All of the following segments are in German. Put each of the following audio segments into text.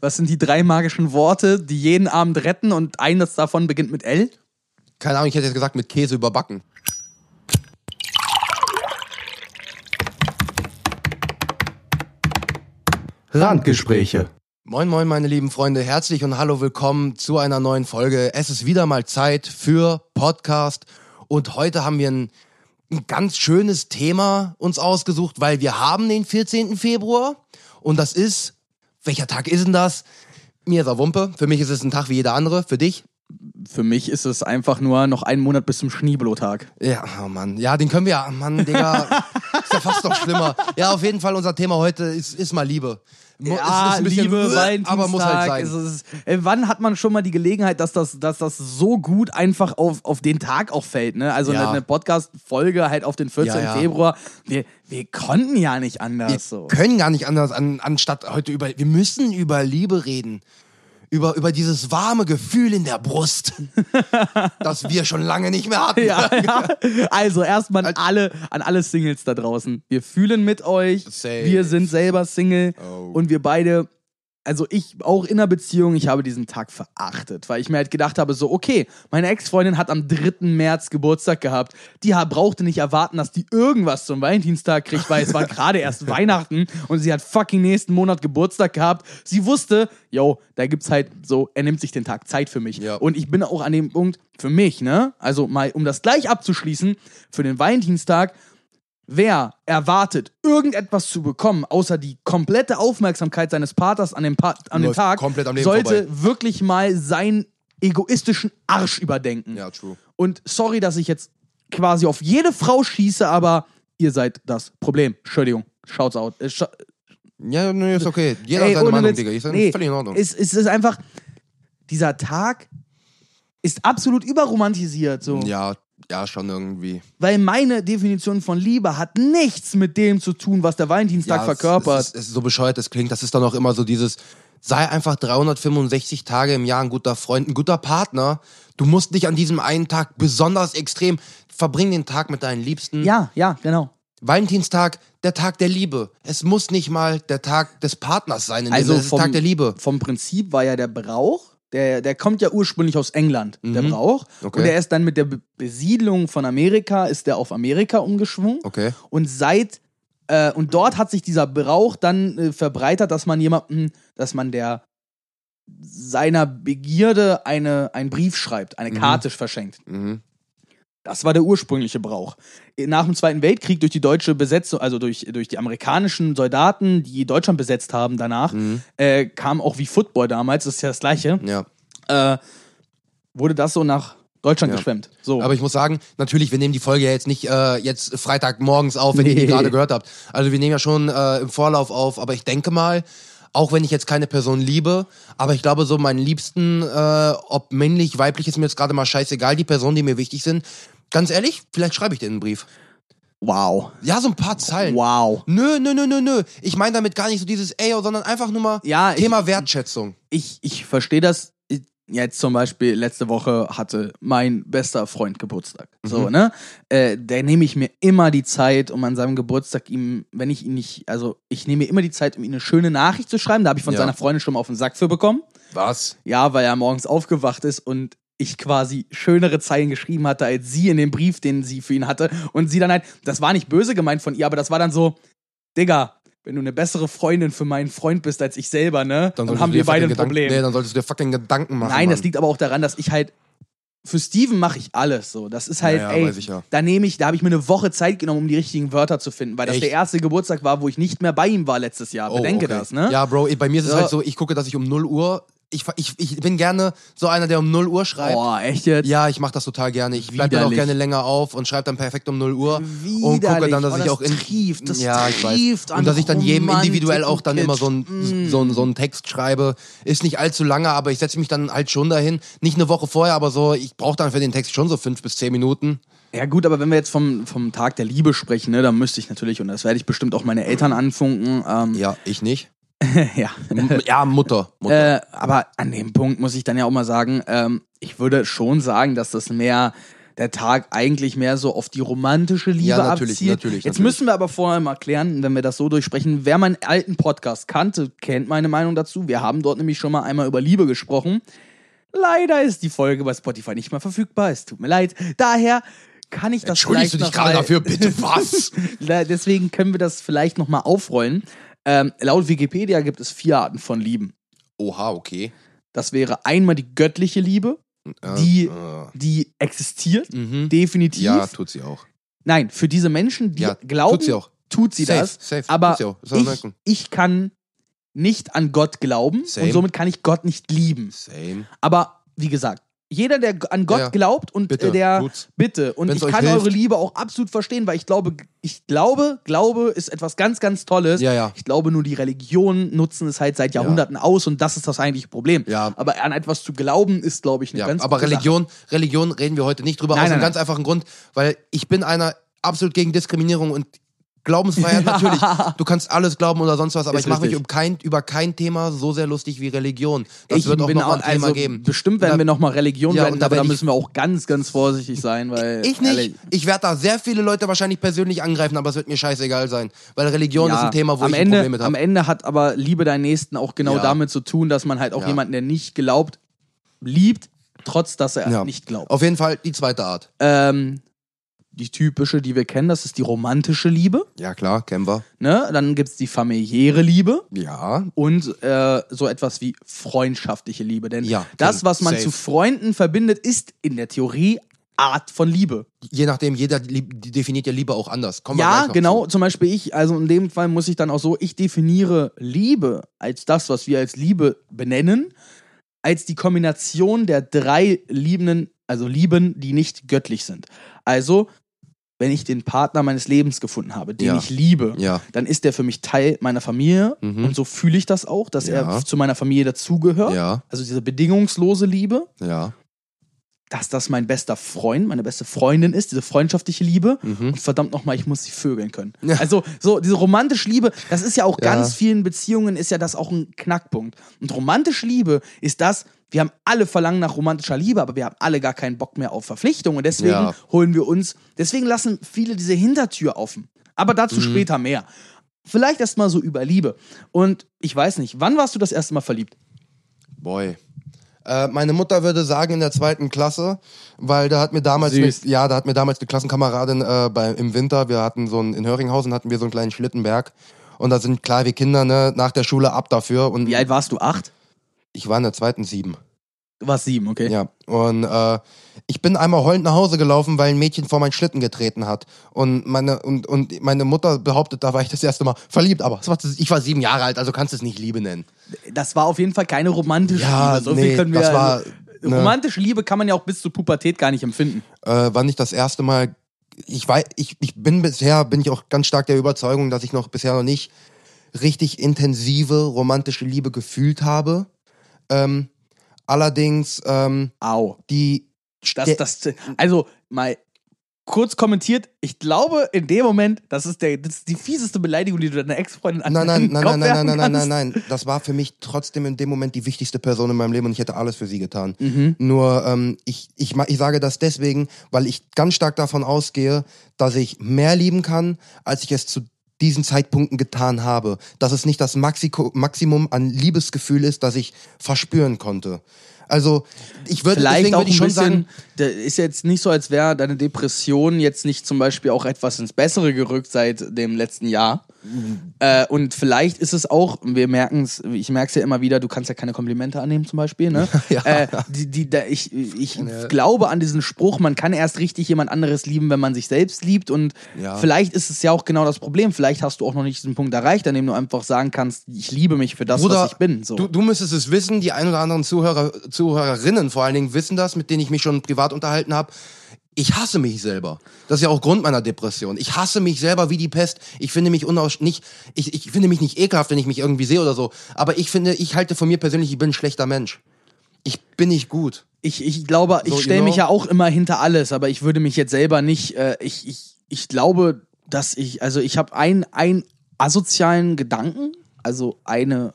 Was sind die drei magischen Worte, die jeden Abend retten und eines davon beginnt mit L? Keine Ahnung, ich hätte jetzt gesagt mit Käse überbacken. Randgespräche. Moin, moin, meine lieben Freunde. Herzlich und hallo, willkommen zu einer neuen Folge. Es ist wieder mal Zeit für Podcast. Und heute haben wir ein, ein ganz schönes Thema uns ausgesucht, weil wir haben den 14. Februar. Und das ist, welcher Tag ist denn das? Mir ist er Wumpe. Für mich ist es ein Tag wie jeder andere. Für dich? Für mich ist es einfach nur noch einen Monat bis zum Schneeblotag. Ja, oh Mann. Ja, den können wir ja. Mann, Digga. ist ja fast noch schlimmer. Ja, auf jeden Fall, unser Thema heute ist, ist mal Liebe. Mo- es ist Liebe, Valentinstag. aber muss halt sein. Es ist, äh, wann hat man schon mal die Gelegenheit, dass das, dass das so gut einfach auf, auf den Tag auch fällt? Ne? Also Ja. eine, eine Podcast-Folge halt auf den 14. Ja, ja. Februar. Wir, wir konnten ja nicht anders. Wir so. können gar nicht anders, an, anstatt heute über. Wir müssen über Liebe reden. Über, über dieses warme Gefühl in der Brust, das wir schon lange nicht mehr hatten. Ja, ja. Also erstmal an alle, an alle Singles da draußen. Wir fühlen mit euch. Safe. Wir sind selber Single Oh. und wir beide. Also ich auch in einer Beziehung, ich habe diesen Tag verachtet, weil ich mir halt gedacht habe, so okay, meine Ex-Freundin hat am 3. März Geburtstag gehabt. Die brauchte nicht erwarten, dass die irgendwas zum Valentinstag kriegt, weil es war gerade erst Weihnachten und sie hat fucking nächsten Monat Geburtstag gehabt. Sie wusste, yo, da gibt's halt so, er nimmt sich den Tag Zeit für mich. Ja. Und ich bin auch an dem Punkt für mich, ne? Also mal, um das gleich abzuschließen, für den Valentinstag, wer erwartet, irgendetwas zu bekommen, außer die komplette Aufmerksamkeit seines Paters an dem, pa an dem Tag, sollte vorbei. wirklich mal seinen egoistischen Arsch überdenken. Ja, true. Und sorry, dass ich jetzt quasi auf jede Frau schieße, aber ihr seid das Problem. Entschuldigung. Shouts out. Äh, scha- Ja, nee, ist okay. Jeder Ey, hat seine Meinung. Digga. Ist ja Nee, völlig in Ordnung. Es, es ist einfach, dieser Tag ist absolut überromantisiert. So. ja, ja, schon irgendwie. Weil meine Definition von Liebe hat nichts mit dem zu tun, was der Valentinstag ja, verkörpert. Es, es, es ist so bescheuert, es klingt. Das ist dann auch immer so dieses, sei einfach 365 Tage im Jahr ein guter Freund, ein guter Partner. Du musst nicht an diesem einen Tag besonders extrem, verbring den Tag mit deinen Liebsten. ja, ja, genau. Valentinstag, der Tag der Liebe. Es muss nicht mal der Tag des Partners sein, in Also dem, es vom- Tag der Liebe. Vom Prinzip war ja der Brauch, der, der kommt ja ursprünglich aus England, der Brauch. Mhm. Okay. Und der ist dann mit der Be Besiedlung von Amerika, ist der auf Amerika umgeschwungen. Okay. Und seit, äh, und dort hat sich dieser Brauch dann äh, verbreitert, dass man jemanden, dass man der seiner Begierde eine, einen Brief schreibt, eine Karte verschenkt. Mhm. Das war der ursprüngliche Brauch. Nach dem Zweiten Weltkrieg durch die deutsche Besetzung, also durch, durch die amerikanischen Soldaten, die Deutschland besetzt haben danach, Mhm. äh, kam auch wie Football damals, das ist ja das gleiche, Ja. äh, wurde das so nach Deutschland Ja. geschwemmt. So. Aber ich muss sagen, natürlich, wir nehmen die Folge ja jetzt nicht äh, jetzt Freitagmorgens auf, wenn ihr die Nee. gerade gehört habt. Also wir nehmen ja schon äh, im Vorlauf auf, aber ich denke mal, auch wenn ich jetzt keine Person liebe, aber ich glaube so meinen Liebsten, äh, ob männlich, weiblich, ist mir jetzt gerade mal scheißegal, die Personen, die mir wichtig sind. Ganz ehrlich, vielleicht schreibe ich dir einen Brief. wow. Ja, so ein paar Zeilen. Wow. Nö, nö, nö, nö, nö. Ich meine damit gar nicht so dieses Ey, sondern einfach nur mal Ja, ich- Thema Wertschätzung. Ich, ich verstehe das. Jetzt zum Beispiel, letzte Woche hatte mein bester Freund Geburtstag. Mhm. So, ne? Äh, der nehme ich mir immer die Zeit, um an seinem Geburtstag ihm, wenn ich ihn nicht, also ich nehme mir immer die Zeit, um ihm eine schöne Nachricht zu schreiben. Da habe ich von Ja. seiner Freundin schon mal auf den Sack für bekommen. Was? Ja, weil er morgens aufgewacht ist und ich quasi schönere Zeilen geschrieben hatte als sie in dem Brief, den sie für ihn hatte. Und sie dann halt, das war nicht böse gemeint von ihr, aber das war dann so, Digga, wenn du eine bessere Freundin für meinen Freund bist als ich selber, ne? Dann, solltest haben wir beide ein Gedanken- Problem. Nee, dann solltest du dir fucking Gedanken machen. Nein, das Mann. liegt aber auch daran, dass ich halt für Steven mache ich alles so. Das ist halt, Ja, ja, ey, ja. da nehme ich, da habe ich mir eine Woche Zeit genommen, um die richtigen Wörter zu finden, weil das Echt? der erste Geburtstag war, wo ich nicht mehr bei ihm war letztes Jahr. Oh, Bedenke okay. das, ne? Ja, Bro, bei mir ist es Ja. halt so, ich gucke, dass ich um 0 Uhr, ich, ich, ich bin gerne so einer, der um 0 Uhr schreibt. Boah, echt jetzt? Ja, ich mache das total gerne. Ich bleib dann auch Widerlich. gerne länger auf und schreibe dann perfekt um 0 Uhr und gucke Widerlich. dann, dass Oh, ich das auch in trieft, das ja, ich weiß. und dass ich dann jedem individuell auch dann immer so einen so, einen- so einen Text schreibe. Ist nicht allzu lange, aber ich setze mich dann halt schon dahin. Nicht eine Woche vorher, aber so, ich brauche dann für den Text schon so fünf bis zehn Minuten. Ja gut, aber wenn wir jetzt vom, vom Tag der Liebe sprechen, ne, dann müsste ich natürlich, und das werde ich bestimmt auch meine Eltern anfunken, ähm, Ja, ich nicht. ja. Ja, Mutter. Mutter. Äh, aber an dem Punkt muss ich dann ja auch mal sagen, ähm, ich würde schon sagen, dass das mehr, der Tag eigentlich mehr so auf die romantische Liebe Ja, natürlich, abzielt. natürlich, Jetzt natürlich. müssen wir aber vorher mal klären, wenn wir das so durchsprechen. Wer meinen alten Podcast kannte, kennt meine Meinung dazu. Wir haben dort nämlich schon mal einmal über Liebe gesprochen. Leider ist die Folge bei Spotify nicht mehr verfügbar. Es tut mir leid. Daher kann ich das Entschuldigst du vielleicht dich noch gerade dafür? Bitte was? Deswegen können wir das vielleicht noch mal aufrollen. Ähm, laut Wikipedia gibt es vier Arten von Lieben. Oha, okay. Das wäre einmal die göttliche Liebe, Äh, die, äh, die existiert, mhm. definitiv. Ja, tut sie auch. Nein, für diese Menschen, die Ja, glauben, tut sie auch. tut sie Safe, das. safe, aber tut sie auch. Ich, ich kann nicht an Gott glauben Same. und somit kann ich Gott nicht lieben. Same. Aber wie gesagt, jeder, der an Gott Ja, glaubt und Bitte, äh, der tut's. bitte und Wenn's ich kann hilft. eure Liebe auch absolut verstehen, weil ich glaube, ich glaube, Glaube ist etwas ganz, ganz Tolles. Ja, ja. Ich glaube, nur die Religionen nutzen es halt seit Jahrhunderten aus und das ist das eigentliche Problem. Ja. Aber an etwas zu glauben ist, glaube ich, eine Ja, ganz aber gute Sache. Religion, Religion reden wir heute nicht drüber, Nein, aus einem nein, ganz einfachen Grund, weil ich bin einer absolut gegen Diskriminierung und Glaubensfreiheit natürlich. Du kannst alles glauben oder sonst was, aber Ist ich mache mich um kein, über kein Thema so sehr lustig wie Religion. Das ich wird auch bin noch mal ein auch, Thema also geben. Bestimmt werden Da- wir nochmal Religion Ja, werden, aber da müssen wir auch ganz, ganz vorsichtig sein, weil. Ich nicht. ehrlich, Ich werde da sehr viele Leute wahrscheinlich persönlich angreifen, aber es wird mir scheißegal sein. Weil Religion ja, ist ein Thema, wo am ich Ende, ein Problem mit Am habe. Ende hat aber Liebe deinen Nächsten auch genau Ja. damit zu tun, dass man halt auch Ja. jemanden, der nicht glaubt, liebt, trotz dass er Ja. nicht glaubt. Auf jeden Fall die zweite Art. Ähm, die typische, die wir kennen, das ist die romantische Liebe. Ja, klar, kennen wir. Ne? Dann gibt es die familiäre Liebe Ja. und äh, so etwas wie freundschaftliche Liebe. Denn Ja, das, kenn- was man safe. zu Freunden verbindet, ist in der Theorie Art von Liebe. Je nachdem, jeder definiert ja Liebe auch anders. Kommen wir Ja, genau. Zu. Zum Beispiel ich, also in dem Fall muss ich dann auch so, ich definiere Liebe als das, was wir als Liebe benennen, als die Kombination der drei Liebenden, also Lieben, die nicht göttlich sind. Also, wenn ich den Partner meines Lebens gefunden habe, den Ja. ich liebe, Ja. dann ist der für mich Teil meiner Familie Mhm. und so fühle ich das auch, dass Ja. er zu meiner Familie dazugehört. Also diese bedingungslose Liebe, Ja. dass das mein bester Freund, meine beste Freundin ist, diese freundschaftliche Liebe. Mhm. Und verdammt nochmal, ich muss sie vögeln können. Ja. Also, so diese romantische Liebe, das ist ja auch ganz vielen Beziehungen, ist ja das auch ein Knackpunkt. Und romantische Liebe ist das, wir haben alle Verlangen nach romantischer Liebe, aber wir haben alle gar keinen Bock mehr auf Verpflichtungen. Und deswegen Ja. holen wir uns, deswegen lassen viele diese Hintertür offen. Aber dazu Mhm. später mehr. Vielleicht erst mal so über Liebe. Und ich weiß nicht, wann warst du das erste Mal verliebt? Boy. Äh, meine Mutter würde sagen in der zweiten Klasse, weil da hat mir damals, eine, ja, da hat mir damals eine Klassenkameradin äh, bei, im Winter, wir hatten so einen, in Höringhausen hatten wir so einen kleinen Schlittenberg und da sind klar, wir Kinder, ne, nach der Schule ab dafür und Wie alt warst du? Acht? Ich war in der zweiten sieben. Du warst sieben, okay. Ja, und äh, ich bin einmal heulend nach Hause gelaufen, weil ein Mädchen vor meinen Schlitten getreten hat. Und meine, und, und meine Mutter behauptet, da war ich das erste Mal verliebt, aber war, ich war sieben Jahre alt, also kannst du es nicht Liebe nennen. Das war auf jeden Fall keine romantische Ja, Liebe. So nee, viel können wir. das war, also, ne. romantische Liebe kann man ja auch bis zur Pubertät gar nicht empfinden. Äh, wann ich das erste Mal, ich weiß, ich, ich bin bisher, bin ich auch ganz stark der Überzeugung, dass ich noch bisher noch nicht richtig intensive romantische Liebe gefühlt habe. Ähm, allerdings, ähm, Au. die, Das, das, also mal kurz kommentiert, ich glaube in dem Moment, das ist, der, das ist die fieseste Beleidigung, die du deiner Ex-Freundin an Nein, nein, nein, nein, nein, nein, nein, nein, kannst. nein. Das war für mich trotzdem in dem Moment die wichtigste Person in meinem Leben und ich hätte alles für sie getan. Mhm. Nur ähm, ich, ich, ich sage das deswegen, weil ich ganz stark davon ausgehe, dass ich mehr lieben kann, als ich es zu diesen Zeitpunkten getan habe. Dass es nicht das Maxiko Maximum an Liebesgefühl ist, das ich verspüren konnte. Also ich würde Vielleicht auch würde ich schon bisschen, sagen, ist jetzt nicht so, als wäre deine Depression jetzt nicht zum Beispiel auch etwas ins Bessere gerückt seit dem letzten Jahr. Mhm. Äh, und vielleicht ist es auch, wir merken es, ich merke es ja immer wieder, du kannst ja keine Komplimente annehmen zum Beispiel. Ne? Ja. äh, die, die, da, ich ich glaube an diesen Spruch, man kann erst richtig jemand anderes lieben, wenn man sich selbst liebt. Und Ja. vielleicht ist es ja auch genau das Problem. Vielleicht hast du auch noch nicht diesen Punkt erreicht, an dem du einfach sagen kannst, ich liebe mich für das, Bruder, was ich bin. So. du, du müsstest es wissen, die ein oder anderen Zuhörer, Zuhörerinnen vor allen Dingen wissen das, mit denen ich mich schon privat unterhalten habe. Ich hasse mich selber. Das ist ja auch Grund meiner Depression. Ich hasse mich selber wie die Pest. Ich finde mich unaus nicht, ich, ich finde mich nicht ekelhaft, wenn ich mich irgendwie sehe oder so. Aber ich finde, ich halte von mir persönlich, ich bin ein schlechter Mensch. Ich bin nicht gut. Ich, ich glaube, ich So, stelle you mich know? ja auch immer hinter alles, aber ich würde mich jetzt selber nicht, äh, ich, ich, ich glaube, dass ich, also ich habe einen, einen asozialen Gedanken, also eine,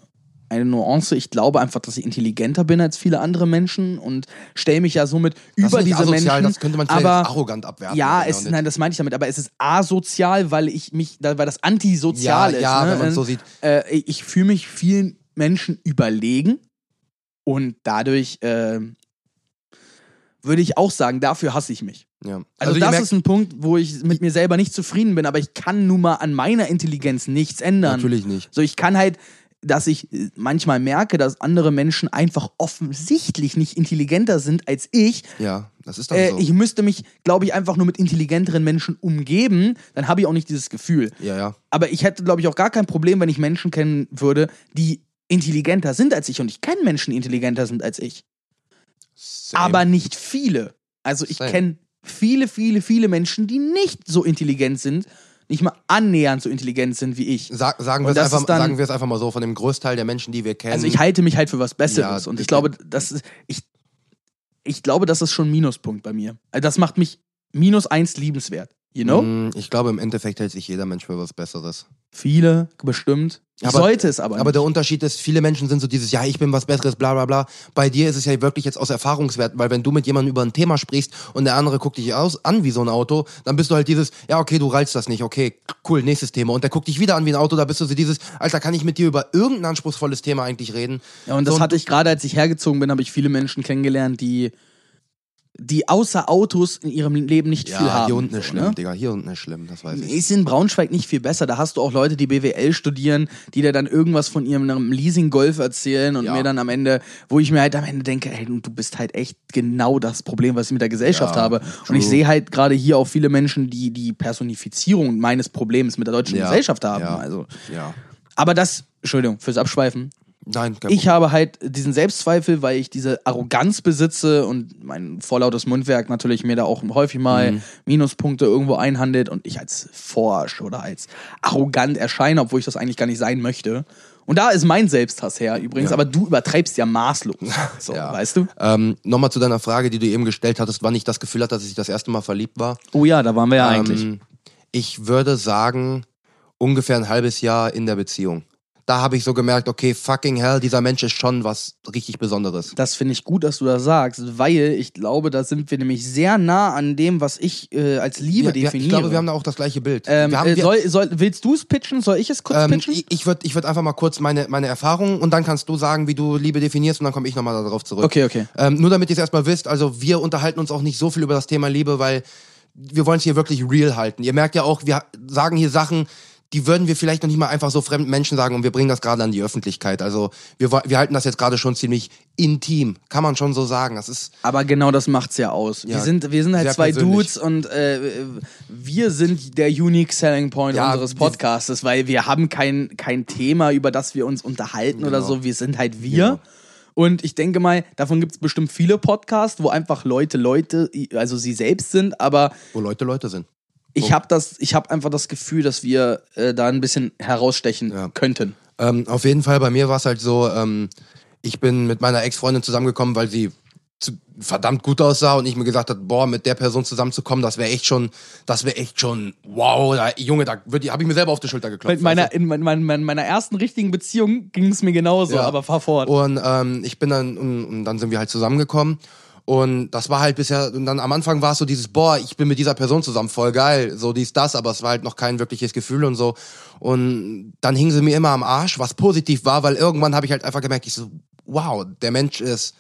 eine Nuance. Ich glaube einfach, dass ich intelligenter bin als viele andere Menschen und stelle mich ja somit Das über diese asozial, Menschen. das könnte man aber arrogant abwerten. ja, genau es, nein, das meine ich damit, aber es ist asozial, weil ich mich, weil das antisozial Ja, ist. ja, ne? wenn man's so sieht. Äh, ich fühle mich vielen Menschen überlegen und dadurch äh, würde ich auch sagen, dafür hasse ich mich. ja. Also, ihr das merkt- ist ein Punkt, wo ich mit mir selber nicht zufrieden bin, aber ich kann nun mal an meiner Intelligenz nichts ändern. Natürlich nicht. So, ich kann halt, dass ich äh, manchmal merke, dass andere Menschen einfach offensichtlich nicht intelligenter sind als ich. Ja, das ist dann Äh, so. Ich müsste mich, glaube ich, einfach nur mit intelligenteren Menschen umgeben. Dann habe ich auch nicht dieses Gefühl. ja, ja. Aber ich hätte, glaube ich, auch gar kein Problem, wenn ich Menschen kennen würde, die intelligenter sind als ich. Und ich kenne Menschen, die intelligenter sind als ich. Same. Aber nicht viele. Also ich kenne viele, viele, viele Menschen, die nicht so intelligent sind, nicht mal annähernd so intelligent sind wie ich. Sag, sagen, wir es einfach, dann- sagen wir es einfach mal so, von dem Großteil der Menschen, die wir kennen. Also ich halte mich halt für was Besseres. Ja, und ich ich- glaube, das ist, ich, ich glaube, das ist schon ein Minuspunkt bei mir. Also das macht mich minus eins liebenswert. You know? Mm, Ich glaube, im Endeffekt hält sich jeder Mensch für was Besseres. Viele, bestimmt. Aber- sollte es aber, Aber nicht. der Unterschied ist, viele Menschen sind so dieses, ja, ich bin was Besseres, bla bla bla. Bei dir ist es ja wirklich jetzt aus Erfahrungswerten, weil wenn du mit jemandem über ein Thema sprichst und der andere guckt dich aus, an wie so ein Auto, dann bist du halt dieses, ja, okay, du reizt das nicht, okay, cool, nächstes Thema. Und der guckt dich wieder an wie ein Auto, da bist du so dieses, Alter, kann ich mit dir über irgendein anspruchsvolles Thema eigentlich reden? Ja, und das so, hatte ich gerade, als ich hergezogen bin, habe ich viele Menschen kennengelernt, die, die außer Autos in ihrem Leben nicht ja, viel haben. hier unten ist so, schlimm, ne? Digga, hier unten ist schlimm, das weiß ich. Ist in Braunschweig nicht viel besser. Da hast du auch Leute, die BWL studieren, die dir dann irgendwas von ihrem Leasing-Golf erzählen und Ja. mir dann am Ende, wo ich mir halt am Ende denke, ey, du bist halt echt genau das Problem, was ich mit der Gesellschaft Ja, habe. Und ich true. sehe halt gerade hier auch viele Menschen, die die Personifizierung meines Problems mit der deutschen Gesellschaft haben. Also, Ja. aber das, Entschuldigung, fürs Abschweifen, Nein, kein ich habe halt diesen Selbstzweifel, weil ich diese Arroganz besitze und mein vorlautes Mundwerk natürlich mir da auch häufig mal Mhm. Minuspunkte irgendwo einhandelt und ich als forsch oder als arrogant erscheine, obwohl ich das eigentlich gar nicht sein möchte. Und da ist mein Selbsthass her übrigens, Ja. aber du übertreibst ja maßlos. So, Ja. weißt du? Ähm, Nochmal zu deiner Frage, die du eben gestellt hattest, wann ich das Gefühl hatte, dass ich das erste Mal verliebt war. Oh ja, da waren wir ja eigentlich. Ähm, ich würde sagen, ungefähr ein halbes Jahr in der Beziehung. Da habe ich so gemerkt, okay, fucking hell, dieser Mensch ist schon was richtig Besonderes. Das finde ich gut, dass du das sagst, weil ich glaube, da sind wir nämlich sehr nah an dem, was ich äh, als Liebe wir- definiere. ich glaube, wir haben da auch das gleiche Bild. ähm, wir haben, äh, wir, soll, soll, willst du es pitchen? Soll ich es kurz ähm, pitchen? ich ich würde ich würd einfach mal kurz meine, meine Erfahrungen und dann kannst du sagen, wie du Liebe definierst und dann komme ich nochmal darauf zurück. Okay, okay. Ähm, nur damit ihr es erstmal wisst, also wir unterhalten uns auch nicht so viel über das Thema Liebe, weil wir wollen es hier wirklich real halten. Ihr merkt ja auch, wir sagen hier Sachen, die würden wir vielleicht noch nicht mal einfach so fremden Menschen sagen und wir bringen das gerade an die Öffentlichkeit. Also wir, wir halten das jetzt gerade schon ziemlich intim, kann man schon so sagen. Das ist Aber genau das macht's ja aus. Ja, wir, sind, wir sind halt zwei persönlich. Dudes und äh, wir sind der unique selling point Ja, unseres Podcastes, weil wir haben kein, kein Thema, über das wir uns unterhalten oder Genau. so. Wir sind halt wir. Genau. Und ich denke mal, davon gibt's bestimmt viele Podcasts, wo einfach Leute Leute, also sie selbst sind, aber wo Leute Leute sind. Ich habe das, ich habe einfach das Gefühl, dass wir äh, da ein bisschen herausstechen Ja. könnten. Ähm, auf jeden Fall, bei mir war es halt so, ähm, ich bin mit meiner Ex-Freundin zusammengekommen, weil sie zu, verdammt gut aussah und ich mir gesagt habe, boah, mit der Person zusammenzukommen, das wäre echt schon, das wäre echt schon, wow, da, Junge, da habe ich mir selber auf die Schulter geklopft. Mit meiner, weißt in mein, mein, mein, meiner ersten richtigen Beziehung ging es mir genauso, Ja. aber fahr fort. Und ähm, ich bin dann, und, und dann sind wir halt zusammengekommen. Und das war halt bisher, und dann am Anfang war es so dieses, boah, ich bin mit dieser Person zusammen, voll geil, so dies, das, aber es war halt noch kein wirkliches Gefühl und so. Und dann hing sie mir immer am Arsch, was positiv war, weil irgendwann habe ich halt einfach gemerkt, ich so, wow, der Mensch ist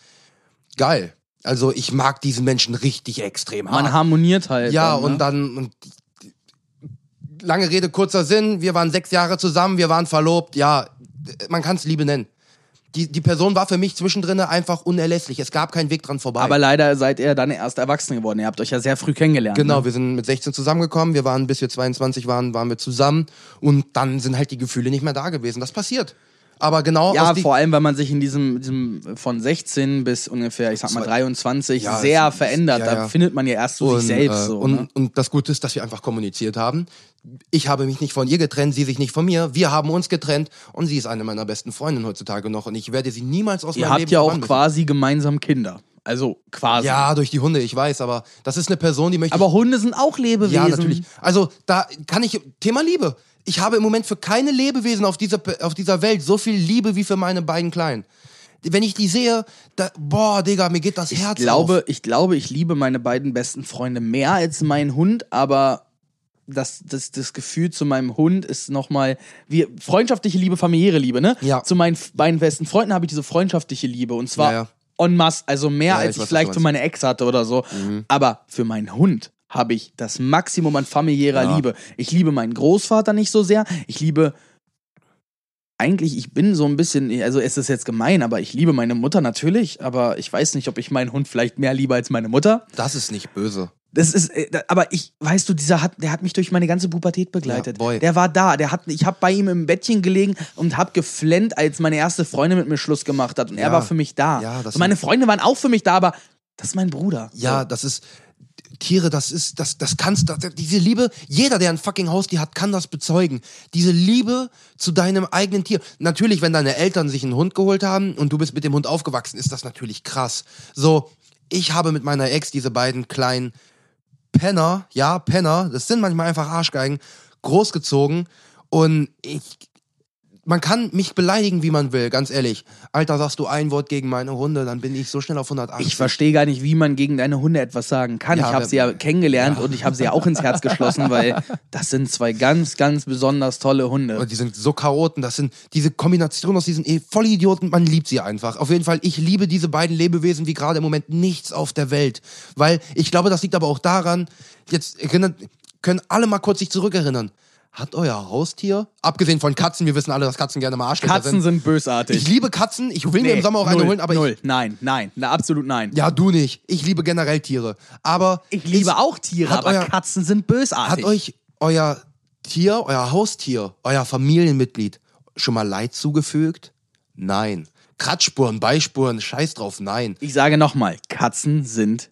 geil. Also ich mag diesen Menschen richtig extrem hart. Man harmoniert halt. Ja, dann, ne? und dann, und lange Rede, kurzer Sinn, wir waren sechs Jahre zusammen, wir waren verlobt, ja, man kann es Liebe nennen. Die, die Person war für mich zwischendrin einfach unerlässlich. Es gab keinen Weg dran vorbei. Aber leider seid ihr dann erst erwachsen geworden. Ihr habt euch ja sehr früh kennengelernt. Genau, Ne? wir sind mit 16 zusammengekommen, wir waren, bis wir 22 waren, waren wir zusammen und dann sind halt die Gefühle nicht mehr da gewesen. Das passiert. Aber genau Ja, vor allem, weil man sich in diesem, diesem von 16 bis ungefähr, ich sag mal, 23 Ja, sehr es- verändert. ja, da ja. findet man ja erst so sich selbst. äh, so, und, ne? und das Gute ist, dass wir einfach kommuniziert haben. Ich habe mich nicht von ihr getrennt, sie sich nicht von mir. Wir haben uns getrennt und sie ist eine meiner besten Freundinnen heutzutage noch und ich werde sie niemals aus Ihr meinem habt Leben ja auch quasi gemeinsam Kinder. Also quasi. Ja, durch die Hunde, ich weiß, aber das ist eine Person, die möchte Aber Hunde sind auch Lebewesen. Ja, natürlich. Also da kann ich Thema Liebe. Ich habe im Moment für keine Lebewesen auf dieser, auf dieser Welt so viel Liebe wie für meine beiden Kleinen. Wenn ich die sehe, da, boah, Digga, mir geht das Ich Herz glaube, auf. ich glaube, ich liebe meine beiden besten Freunde mehr als meinen Hund, aber das, das, das Gefühl zu meinem Hund ist nochmal, wie freundschaftliche Liebe, familiäre Liebe, ne? Ja. Zu meinen beiden besten Freunden habe ich diese freundschaftliche Liebe und zwar Ja, ja. en masse, also mehr Ja, als ich ich, vielleicht für meine Ex hatte oder so. Aber für meinen Hund habe ich das Maximum an familiärer Ja. Liebe. Ich liebe meinen Großvater nicht so sehr. Ich liebe eigentlich, ich bin so ein bisschen, also es ist jetzt gemein, aber ich liebe meine Mutter natürlich, aber ich weiß nicht, ob ich meinen Hund vielleicht mehr liebe als meine Mutter. Das ist nicht böse. Das ist, äh, aber ich, weißt du, dieser hat, der hat mich durch meine ganze Pubertät begleitet. Ja, der war da, der hat, ich habe bei ihm im Bettchen gelegen und habe geflennt, als meine erste Freundin mit mir Schluss gemacht hat und er Ja. war für mich da. Ja, meine Freunde waren auch für mich da, aber das ist mein Bruder. Ja, das ist. Tiere, das ist, das, das kannst, das, diese Liebe, jeder, der ein fucking Haustier hat, kann das bezeugen. Diese Liebe zu deinem eigenen Tier. Natürlich, wenn deine Eltern sich einen Hund geholt haben und du bist mit dem Hund aufgewachsen, ist das natürlich krass. So, ich habe mit meiner Ex diese beiden kleinen Penner, ja, Penner, das sind manchmal einfach Arschgeigen, großgezogen und ich, man kann mich beleidigen, wie man will, ganz ehrlich. Alter, sagst du ein Wort gegen meine Hunde, dann bin ich so schnell auf 180. Ich verstehe gar nicht, wie man gegen deine Hunde etwas sagen kann. Ja, ich habe sie ja kennengelernt und ich habe sie ja auch ins Herz geschlossen, weil das sind zwei ganz, ganz besonders tolle Hunde. Und die sind so Chaoten, das sind diese Kombination aus diesen eh Vollidioten, man liebt sie einfach. Auf jeden Fall, ich liebe diese beiden Lebewesen wie gerade im Moment nichts auf der Welt. Weil ich glaube, das liegt aber auch daran, jetzt können alle mal kurz sich zurückerinnern. Hat euer Haustier, abgesehen von Katzen, wir wissen alle, dass Katzen gerne mal Arschlöcher Katzen sind. sind bösartig. Ich liebe Katzen, ich will mir Nee, im Sommer auch null, eine holen, aber null. ich, Nein, nein, na, absolut nein. ja, du nicht. Ich liebe generell Tiere. Aber Ich liebe ist- auch Tiere, hat aber euer- Katzen sind bösartig. Hat euch euer Tier, euer Haustier, euer Familienmitglied schon mal Leid zugefügt? Nein. Kratzspuren, Beispuren, scheiß drauf, nein. ich sage nochmal, Katzen sind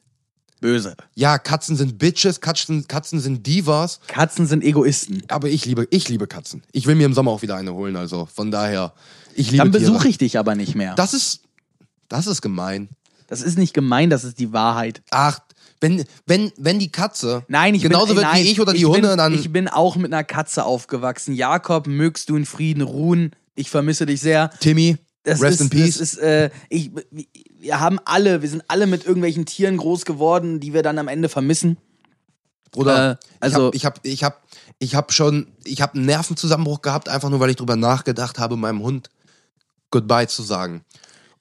böse. Ja, Katzen sind Bitches, Katzen, Katzen sind Divas, Katzen sind Egoisten. aber ich liebe, ich liebe Katzen. Ich will mir im Sommer auch wieder eine holen, also von daher, ich liebe Dann besuche ich dich aber nicht mehr. Das ist, das ist gemein. Das ist nicht gemein, das ist die Wahrheit. Ach, wenn, wenn, wenn die Katze Nein, ich genauso bin, wird nein, wie ich oder die ich Hunde, bin, dann Ich bin auch mit einer Katze aufgewachsen. Jakob, mögst du in Frieden ruhen? Ich vermisse dich sehr. Timmy, Das rest ist, in peace. Ist, äh, ich, wir haben alle, wir sind alle mit irgendwelchen Tieren groß geworden, die wir dann am Ende vermissen. Bruder, Äh, also- ich habe ich hab, ich hab, ich hab schon, ich habe einen Nervenzusammenbruch gehabt, einfach nur weil ich drüber nachgedacht habe, meinem Hund Goodbye zu sagen.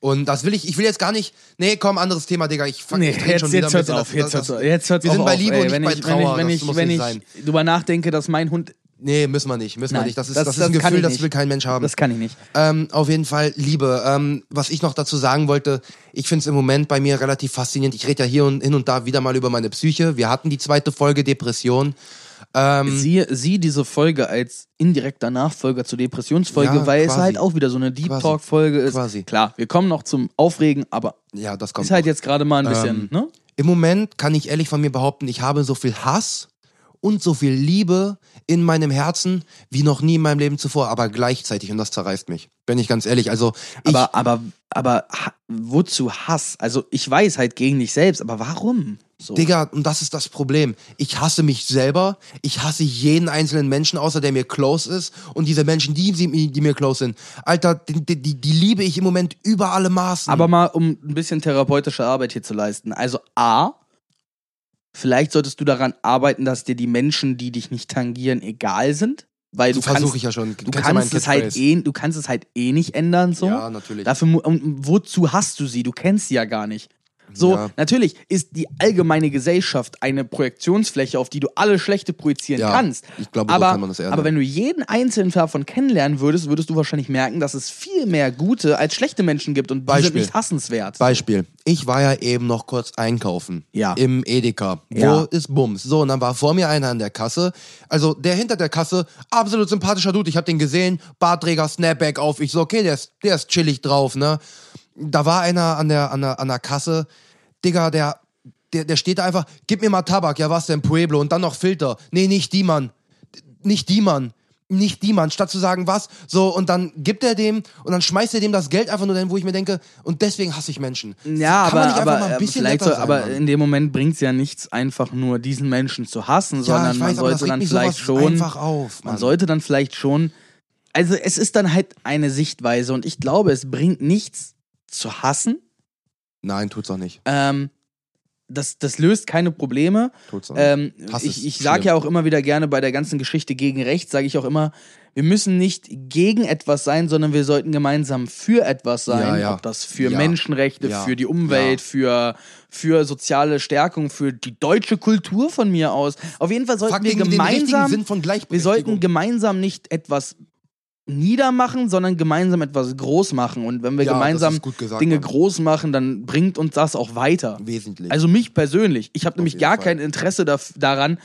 Und das will ich, ich will jetzt gar nicht, nee, komm, anderes Thema, Digga, ich fang Nee, ich jetzt, schon wieder jetzt hört's auf, das- jetzt hört's auf, jetzt hört's Wir auf, sind bei Liebe ey, und nicht wenn bei ich, Trauer, Wenn ich, wenn ich, wenn ich drüber nachdenke, dass mein Hund, Nee, müssen wir nicht, müssen wir Nein, nicht. Das ist, das- das, ist das ein kann Gefühl, das will kein Mensch haben. das kann ich nicht. Ähm, auf jeden Fall Liebe. Ähm, was ich noch dazu sagen wollte, ich finde es im Moment bei mir relativ faszinierend. Ich rede ja hier und hin und da wieder mal über meine Psyche. Wir hatten die zweite Folge Depression. Ähm, Sieh, sieh diese Folge als indirekter Nachfolger zur Depressionsfolge, Ja, weil es quasi. halt auch wieder so eine Deep Quasi. Talk-Folge ist. Quasi. Klar, wir kommen noch zum Aufregen, aber ja, das kommt. ist halt noch. jetzt gerade mal ein bisschen, Ähm, ne? Im Moment kann ich ehrlich von mir behaupten, ich habe so viel Hass und so viel Liebe in meinem Herzen wie noch nie in meinem Leben zuvor, aber gleichzeitig und das zerreißt mich. Bin ich ganz ehrlich. Also ich, Aber, aber, aber wozu Hass? Also ich weiß halt gegen dich selbst, aber warum? So. Digga, und das ist das Problem. Ich hasse mich selber. Ich hasse jeden einzelnen Menschen, außer der mir close ist. Und diese Menschen, die, die, die mir close sind, Alter, die, die, die liebe ich im Moment über alle Maßen. Aber mal, um ein bisschen therapeutische Arbeit hier zu leisten. Also A, vielleicht solltest du daran arbeiten, dass dir die Menschen, die dich nicht tangieren, egal sind. Weil du versuche kannst, ich ja schon. du, ja kannst es halt eh, du kannst es halt eh nicht ändern. So. Ja, natürlich. Dafür, und wozu hast du sie? Du kennst sie ja gar nicht. So, Ja. natürlich ist die allgemeine Gesellschaft eine Projektionsfläche, auf die du alle Schlechte projizieren Ja, kannst. ich glaube, so aber, kann man das eher aber wenn du jeden einzelnen davon kennenlernen würdest, würdest du wahrscheinlich merken, dass es viel mehr gute als schlechte Menschen gibt und die sind Beispiel. nicht hassenswert. Beispiel. Ich war ja eben noch kurz einkaufen. Ja. Im Edeka. Wo Ja. ist Bums? So, und dann war vor mir einer an der Kasse. Also der hinter der Kasse, absolut sympathischer Dude. Ich hab den gesehen. Bartträger, Snapback auf. Ich so, okay, der ist, der ist chillig drauf, ne? Da war einer an der, an der, an der Kasse. Digga, der, der, der steht da einfach, gib mir mal Tabak. Ja, was denn, Pueblo? Und dann noch Filter. Nee, nicht die, Mann. Nicht die, Mann. nicht die Mann, statt zu sagen, was, so, und dann gibt er dem und dann schmeißt er dem das Geld einfach nur dahin, wo ich mir denke, und deswegen hasse ich Menschen. Ja, Kann aber, man aber mal ein äh, bisschen vielleicht so, sein, aber Mann? in dem Moment bringt es ja nichts, einfach nur diesen Menschen zu hassen, Ja, sondern man weiß, das sollte dann vielleicht schon, auf, man sollte dann vielleicht schon, also es ist dann halt eine Sichtweise und ich glaube, es bringt nichts zu hassen. Nein, tut's auch nicht. Ähm, das, das löst keine Probleme. Tut's auch nicht. Ähm, Hass ich ich sage ja auch immer wieder gerne bei der ganzen Geschichte gegen rechts, sage ich auch immer, wir müssen nicht gegen etwas sein, sondern wir sollten gemeinsam für etwas sein. Ja, ja. Ob das für Ja. Menschenrechte, für die Umwelt, für, für soziale Stärkung, für die deutsche Kultur von mir aus. Auf jeden Fall sollten Fuck, wir gemeinsam, wir sollten gemeinsam nicht etwas niedermachen, sondern gemeinsam etwas groß machen. Und wenn wir Ja, gemeinsam gesagt, Dinge Mann. groß machen, dann bringt uns das auch weiter. Wesentlich. Also mich persönlich. Ich habe nämlich gar Fall. kein Interesse daf- daran,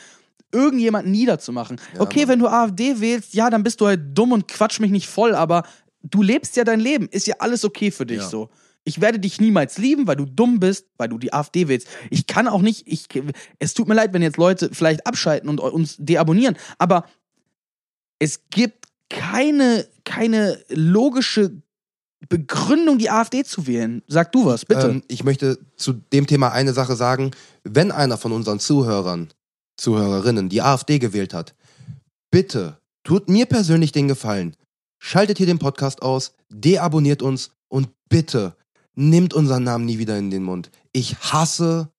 irgendjemanden niederzumachen. okay, Mann. wenn du AfD wählst, ja, dann bist du halt dumm und quatsch mich nicht voll, aber du lebst ja dein Leben. Ist ja alles okay für dich Ja. so. Ich werde dich niemals lieben, weil du dumm bist, weil du die AfD wählst. Ich kann auch nicht, ich, es tut mir leid, wenn jetzt Leute vielleicht abschalten und uns deabonnieren, aber es gibt keine, keine logische Begründung, die AfD zu wählen. Sag du was, bitte. Ähm, ich möchte zu dem Thema eine Sache sagen. Wenn einer von unseren Zuhörern, Zuhörerinnen die AfD gewählt hat, bitte tut mir persönlich den Gefallen. Schaltet hier den Podcast aus, deabonniert uns und bitte nimmt unseren Namen nie wieder in den Mund. Ich hasse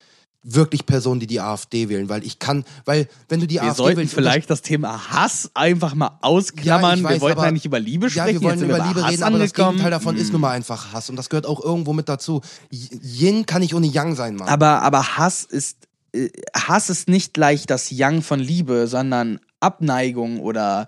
wirklich Personen, die die AfD wählen, weil ich kann, weil wenn du die Wir AfD sollten wählst, vielleicht das Thema Hass einfach mal ausklammern. Ja, ich weiß, wir wollten aber- ja nicht über Liebe Ja, sprechen. wir wollen über wir Liebe Hass reden, aber das angekommen. Gegenteil davon ist Hm. nun mal einfach Hass und das gehört auch irgendwo mit dazu. Yin kann nicht ohne Yang sein, Mann. Aber, aber Hass ist äh, Hass ist nicht gleich das Yang von Liebe, sondern Abneigung oder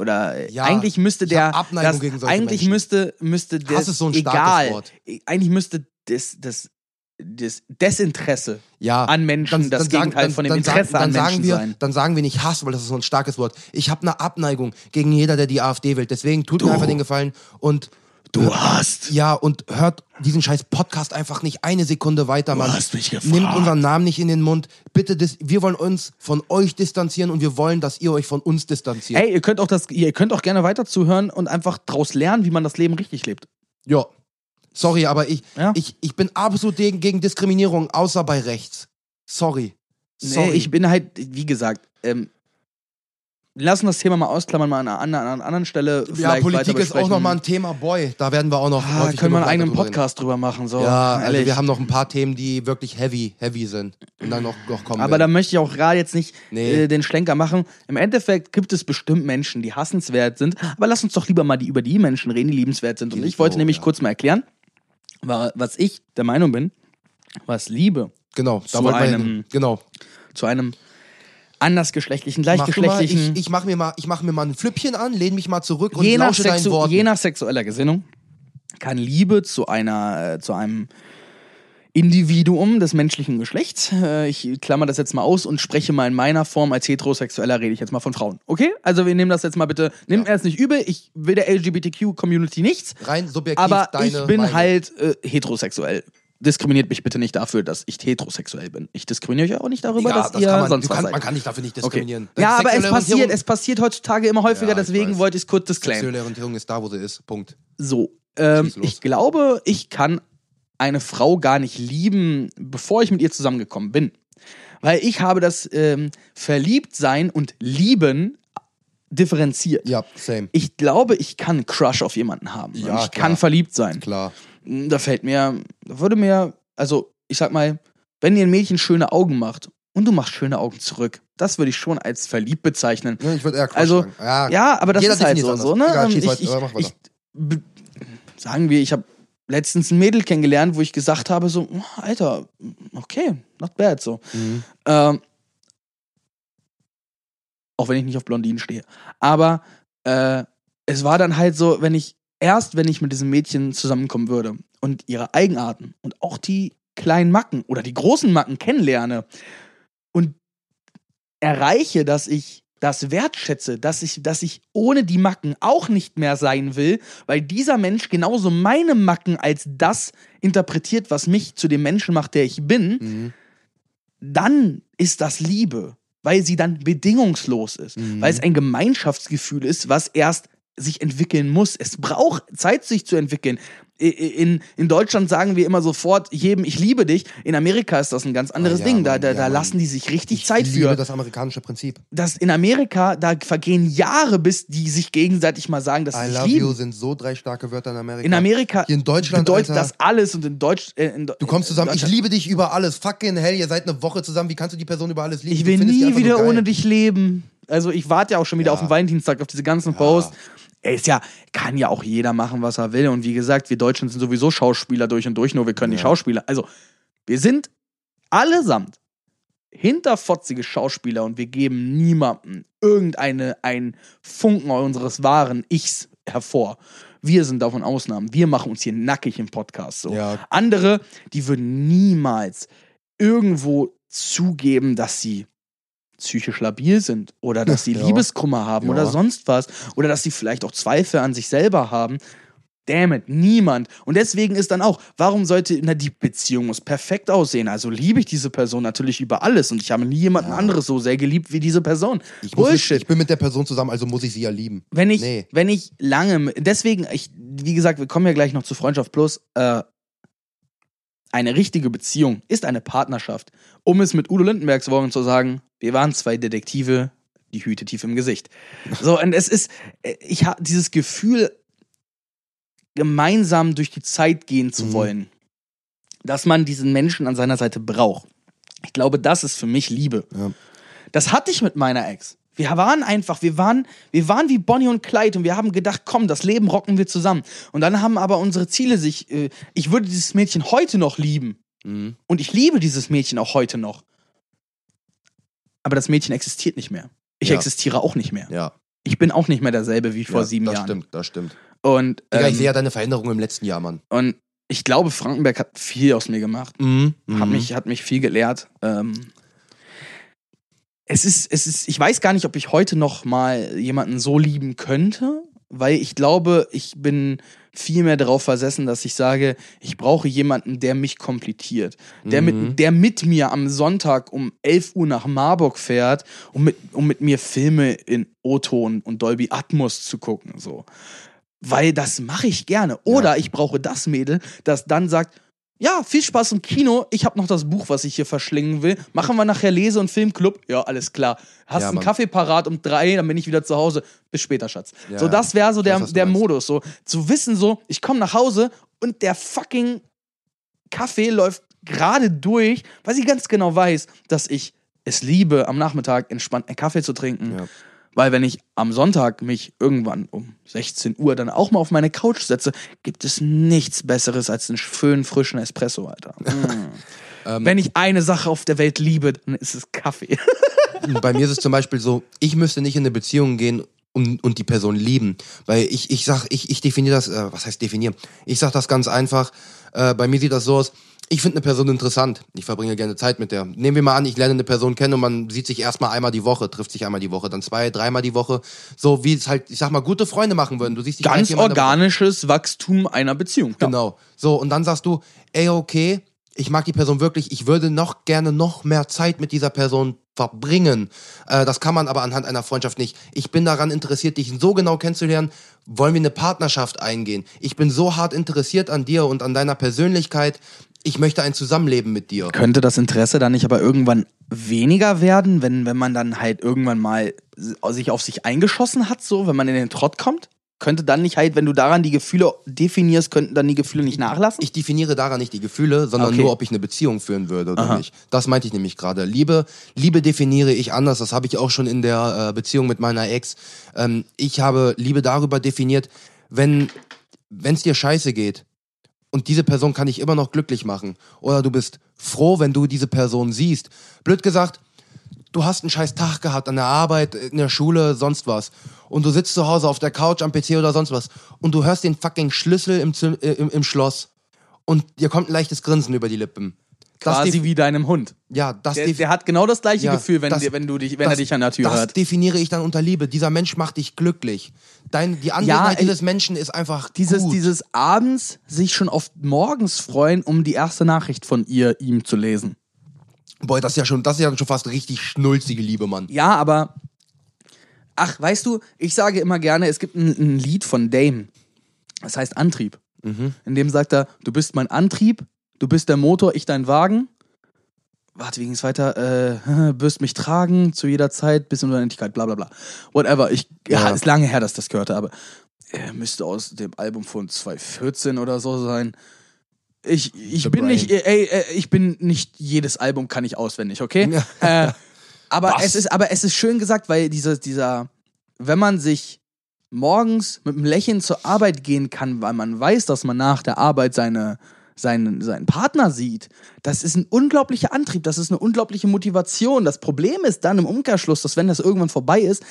oder Ja, eigentlich müsste ich der Abneigung das, gegen solche eigentlich Menschen. müsste müsste das Hass ist so ein egal starkes Wort. eigentlich müsste das das das Desinteresse ja, an Menschen das Gegenteil von dem Interesse dann an sagen Menschen wir, sein. Dann sagen wir nicht Hass, weil das ist so ein starkes Wort. Ich habe eine Abneigung gegen jeder, der die AfD wählt. Deswegen tut mir einfach den Gefallen und Du hast ja und hört diesen scheiß Podcast einfach nicht eine Sekunde weiter, Mann. hast mich gefragt. Nehmt unseren Namen nicht in den Mund. Bitte, dis wir wollen uns von euch distanzieren und wir wollen, dass ihr euch von uns distanziert. Hey, ihr könnt auch das ihr könnt auch gerne weiter zuhören und einfach draus lernen, wie man das Leben richtig lebt. Ja. Sorry, aber ich, Ja. ich, ich bin absolut gegen, gegen Diskriminierung, außer bei rechts. Sorry. Sorry. Nee, ich bin halt, wie gesagt, ähm, lassen das Thema mal ausklammern, mal an einer, anderen- an einer anderen Stelle. ja, Politik ist auch nochmal ein Thema, boy. Da werden wir auch noch Ah, können wir einen eigenen Podcast drüber machen, so. Ja, also wir haben noch ein paar Themen, die wirklich heavy, heavy sind. Und dann noch, noch kommen Aber da werden. möchte ich auch gerade jetzt nicht Nee. äh, den Schlenker machen. Im Endeffekt gibt es bestimmt Menschen, die hassenswert sind. Aber lass uns doch lieber mal die, über die Menschen reden, die liebenswert sind. Und ich wollte so, nämlich ja. kurz mal erklären, was ich der Meinung bin, was Liebe Genau, zu einem-. Genau. zu einem andersgeschlechtlichen, Mach du mal, gleichgeschlechtlichen, ich, ich mache mir, mal- ich mach mir mal ein Flüppchen an, lehne mich mal zurück und je, nach lausche deinen sexu Worten. je nach sexueller Gesinnung kann Liebe zu einer, äh, zu einem Individuum des menschlichen Geschlechts, äh, ich klammer das jetzt mal aus und spreche mal in meiner Form als Heterosexueller, rede ich jetzt mal von Frauen. Okay? Also wir nehmen das jetzt mal bitte, nehmt mir das nicht übel, ich will der LGBTQ-Community nichts, Rein subjektiv aber deine ich bin Meinung. halt äh, heterosexuell. Diskriminiert mich bitte nicht dafür, dass ich heterosexuell bin. Ich diskriminiere euch auch nicht darüber, Ja, dass das ihr kann man, sonst du was kann, seid. man kann dich dafür nicht Okay. diskriminieren. Deine Ja, aber es passiert, es passiert heutzutage immer häufiger, Ja, deswegen wollte ich es kurz disclaimen. Sexuelle Orientierung ist da, wo sie ist. Punkt. So, ähm, ich glaube, ich kann eine Frau gar nicht lieben, bevor ich mit ihr zusammengekommen bin. Weil ich habe das ähm, Verliebtsein und Lieben differenziert. Ja, same. Ich glaube, ich kann einen Crush auf jemanden haben. Ja, ich klar. kann verliebt sein. Klar. Da fällt mir, da würde mir, also ich sag mal, wenn dir ein Mädchen schöne Augen macht und du machst schöne Augen zurück, das würde ich schon als verliebt bezeichnen. Ja, Ich würde eher Quatsch Also, sagen. Ja, Ja, aber das Jeder ist halt so, so ne? Egal, Ähm, ich, ich, ich, sagen wir, ich habe letztens ein Mädel kennengelernt, wo ich gesagt habe, so, oh, Alter, okay, not bad, so. Mhm. Ähm, auch wenn ich nicht auf Blondinen stehe. Aber äh, es war dann halt so, wenn ich, erst wenn ich mit diesem Mädchen zusammenkommen würde und ihre Eigenarten und auch die kleinen Macken oder die großen Macken kennenlerne und erreiche, dass ich das wertschätze, dass ich, dass ich ohne die Macken auch nicht mehr sein will, weil dieser Mensch genauso meine Macken als das interpretiert, was mich zu dem Menschen macht, der ich bin, Mhm. dann ist das Liebe. weil sie dann bedingungslos ist, Mhm. weil es ein Gemeinschaftsgefühl ist, was erst sich entwickeln muss. Es braucht Zeit, sich zu entwickeln. In, in Deutschland sagen wir immer sofort jedem, ich liebe dich. In Amerika ist das ein ganz anderes ja, Ding. Da, da, ja, da lassen die sich richtig Ich Zeit liebe für. das amerikanische Prinzip. Das in Amerika, da vergehen Jahre, bis die sich gegenseitig mal sagen, dass sie I sich love lieben. you sind so drei starke Wörter in Amerika. In Amerika Hier in Deutschland, bedeutet Alter, das alles und in Deutsch. Äh, in, Du kommst zusammen, ich liebe dich über alles. Fucking hell, ihr seid eine Woche zusammen. Wie kannst du die Person über alles lieben? Ich will nie wieder ohne dich leben. Also ich warte ja auch schon wieder Ja. auf den Valentinstag, auf diese ganzen Posts. Er ist ja, kann ja auch jeder machen, was er will. Und wie gesagt, wir Deutschen sind sowieso Schauspieler durch und durch, nur wir können nicht Schauspieler. Also, wir sind allesamt hinterfotzige Schauspieler und wir geben niemandem irgendeine einen Funken unseres wahren Ichs hervor. Wir sind davon Ausnahmen. Wir machen uns hier nackig im Podcast. So. Ja. Andere, die würden niemals irgendwo zugeben, dass sie psychisch labil sind oder dass sie Ja. Liebeskummer haben Ja. oder sonst was oder dass sie vielleicht auch Zweifel an sich selber haben. Damn it, niemand. Und deswegen ist dann auch, warum sollte, na, die Beziehung muss perfekt aussehen. Also liebe ich diese Person natürlich über alles und ich habe nie jemanden anderes so sehr geliebt wie diese Person. Ich, muss mit, Bullshit. ich bin mit der Person zusammen, also muss ich sie ja lieben. Wenn ich, Nee. wenn ich lange, deswegen, ich, wie gesagt, wir kommen ja gleich noch zu Freundschaft Plus. Äh, eine richtige Beziehung ist eine Partnerschaft. Um es mit Udo Lindenbergs Worten zu sagen, wir waren zwei Detektive, die Hüte tief im Gesicht. So, und es ist, äh, ich habe dieses Gefühl, gemeinsam durch die Zeit gehen zu Mhm. wollen, dass man diesen Menschen an seiner Seite braucht. Ich glaube, das ist für mich Liebe. Ja. Das hatte ich mit meiner Ex. Wir waren einfach, wir waren, wir waren wie Bonnie und Clyde und wir haben gedacht, komm, das Leben rocken wir zusammen. Und dann haben aber unsere Ziele sich, äh, ich würde dieses Mädchen heute noch lieben. Mhm. Und ich liebe dieses Mädchen auch heute noch. Aber das Mädchen existiert nicht mehr. Ich Ja. existiere auch nicht mehr. Ja. Ich bin auch nicht mehr derselbe wie vor ja, sieben das Jahren. stimmt, das stimmt. Und, Digga, ich ähm, sehe ja deine Veränderung im letzten Jahr, Mann. und ich glaube, Frankenberg hat viel aus mir gemacht. Mhm. hat, mich, hat mich viel gelehrt. Ähm, es ist, es ist, ich weiß gar nicht, ob ich heute noch mal jemanden so lieben könnte, weil ich glaube, ich bin viel mehr darauf versessen, dass ich sage, ich brauche jemanden, der mich komplettiert. Der, Mhm. mit, der mit mir am Sonntag um 11 Uhr nach Marburg fährt, um mit, um mit mir Filme in O-Ton und Dolby Atmos zu gucken. So. Weil das mache ich gerne. Oder ich brauche das Mädel, das dann sagt, ja, viel Spaß im Kino. Ich habe noch das Buch, was ich hier verschlingen will. Machen wir nachher Lese- und Filmclub? Ja, alles klar. Hast Ja, einen Mann. Kaffee parat um drei, dann bin ich wieder zu Hause. Bis später, Schatz. Ja, so, das wäre so der, weiß, der meinst. Modus. So, zu wissen, so, ich komme nach Hause und der fucking Kaffee läuft gerade durch, weil sie ganz genau weiß, dass ich es liebe, am Nachmittag entspannt einen Kaffee zu trinken. Ja. Weil wenn ich am Sonntag mich irgendwann um 16 Uhr dann auch mal auf meine Couch setze, gibt es nichts Besseres als einen schönen, frischen Espresso, Alter. Mm. Ähm, wenn ich eine Sache auf der Welt liebe, dann ist es Kaffee. Bei mir ist es zum Beispiel so, ich müsste nicht in eine Beziehung gehen und, und die Person lieben. Weil ich, ich sag, ich, ich definiere das, äh, was heißt definieren? Ich sag das ganz einfach. Äh, bei mir sieht das so aus, ich finde eine Person interessant. Ich verbringe gerne Zeit mit der. Nehmen wir mal an, ich lerne eine Person kennen und man sieht sich erstmal einmal die Woche, trifft sich einmal die Woche, dann zwei, dreimal die Woche. So wie es halt, ich sag mal, gute Freunde machen würden. Du siehst dich Ganz organisches Wachstum einer Beziehung. Ja. Genau. So, und dann sagst du, ey, okay, ich mag die Person wirklich, ich würde noch gerne noch mehr Zeit mit dieser Person verbringen. Äh, das kann man aber anhand einer Freundschaft nicht. Ich bin daran interessiert, dich so genau kennenzulernen. Wollen wir eine Partnerschaft eingehen? Ich bin so hart interessiert an dir und an deiner Persönlichkeit. Ich möchte ein Zusammenleben mit dir. Könnte das Interesse dann nicht aber irgendwann weniger werden, wenn, wenn man dann halt irgendwann mal sich auf sich eingeschossen hat, so, wenn man in den Trott kommt? Könnte dann nicht halt, wenn du daran die Gefühle definierst, könnten dann die Gefühle nicht nachlassen? Ich definiere daran nicht die Gefühle, sondern Okay. nur, ob ich eine Beziehung führen würde oder Aha. nicht. Das meinte ich nämlich gerade. Liebe, Liebe definiere ich anders. Das habe ich auch schon in der äh, Beziehung mit meiner Ex. Ähm, ich habe Liebe darüber definiert, wenn es dir scheiße geht und diese Person kann dich immer noch glücklich machen. Oder du bist froh, wenn du diese Person siehst. Blöd gesagt, du hast einen scheiß Tag gehabt an der Arbeit, in der Schule, sonst was. Und du sitzt zu Hause auf der Couch am PC oder sonst was. Und du hörst den fucking Schlüssel im, Zim äh, im, im Schloss. Und dir kommt ein leichtes Grinsen über die Lippen. Das Quasi wie deinem Hund. ja, das Der, der hat genau das gleiche Ja, Gefühl, wenn, das- dir, wenn, du dich, wenn er das- dich an der Tür das hört. definiere ich dann unter Liebe. Dieser Mensch macht dich glücklich. Dein, die Anwesenheit ey, dieses Menschen ist einfach Dieses, gut. dieses abends sich schon oft morgens freuen, um die erste Nachricht von ihr, ihm zu lesen. Boah, das ist ja schon, das ist ja schon fast richtig schnulzige Liebe, Mann. Ja, aber. Ach, weißt du, ich sage immer gerne, es gibt ein, ein Lied von Dame. Das heißt Antrieb. In dem sagt er, du bist mein Antrieb, du bist der Motor, ich dein Wagen. Warte, wie ging es weiter? Äh, wirst mich tragen zu jeder Zeit bis in Unendlichkeit, bla bla bla. Whatever. Ich, ja, Ja. ist lange her, dass das gehört habe. Er müsste aus dem Album von 2014 oder so sein. Ich, ich The bin Brain. nicht, ey, ey, ich bin nicht jedes Album kann ich auswendig, okay? äh, aber Was? es ist, aber es ist schön gesagt, weil dieser, dieser, wenn man sich morgens mit einem Lächeln zur Arbeit gehen kann, weil man weiß, dass man nach der Arbeit seine, seinen, seinen Partner sieht, das ist ein unglaublicher Antrieb, das ist eine unglaubliche Motivation. Das Problem ist dann im Umkehrschluss, dass wenn das irgendwann vorbei ist,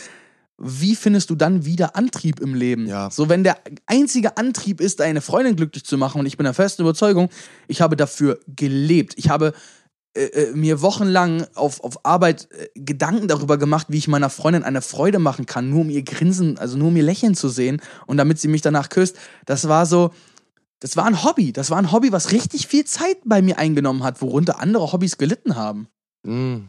wie findest du dann wieder Antrieb im Leben? Ja. So, wenn der einzige Antrieb ist, deine Freundin glücklich zu machen, und ich bin der festen Überzeugung, ich habe dafür gelebt. Ich habe äh, äh, mir wochenlang auf, auf Arbeit äh, Gedanken darüber gemacht, wie ich meiner Freundin eine Freude machen kann, nur um ihr Grinsen, also nur um ihr Lächeln zu sehen und damit sie mich danach küsst. Das war so, das war ein Hobby. Das war ein Hobby, was richtig viel Zeit bei mir eingenommen hat, worunter andere Hobbys gelitten haben. Mm.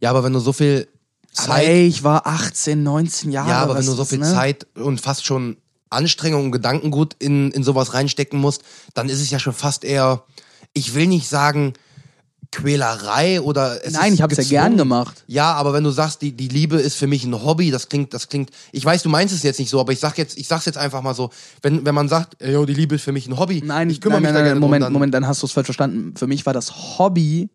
Ja, aber wenn du so viel Aber Zeit ey, ich war 18, 19 Jahre. Ja, aber wenn du so ist, viel ne? Zeit und fast schon Anstrengung und Gedankengut in, in sowas reinstecken musst, dann ist es ja schon fast eher, ich will nicht sagen Quälerei oder es Nein, ich habe es ja gern gemacht. Ja, aber wenn du sagst, die, die Liebe ist für mich ein Hobby, das klingt, das klingt, ich weiß, du meinst es jetzt nicht so, aber ich sag jetzt, ich sag's jetzt einfach mal so, wenn, wenn man sagt, yo, die Liebe ist für mich ein Hobby, Nein, ich kümmere nein, mich nein, da nein, gerne Moment, dann, Moment, dann hast du es falsch verstanden. Für mich war das Hobby,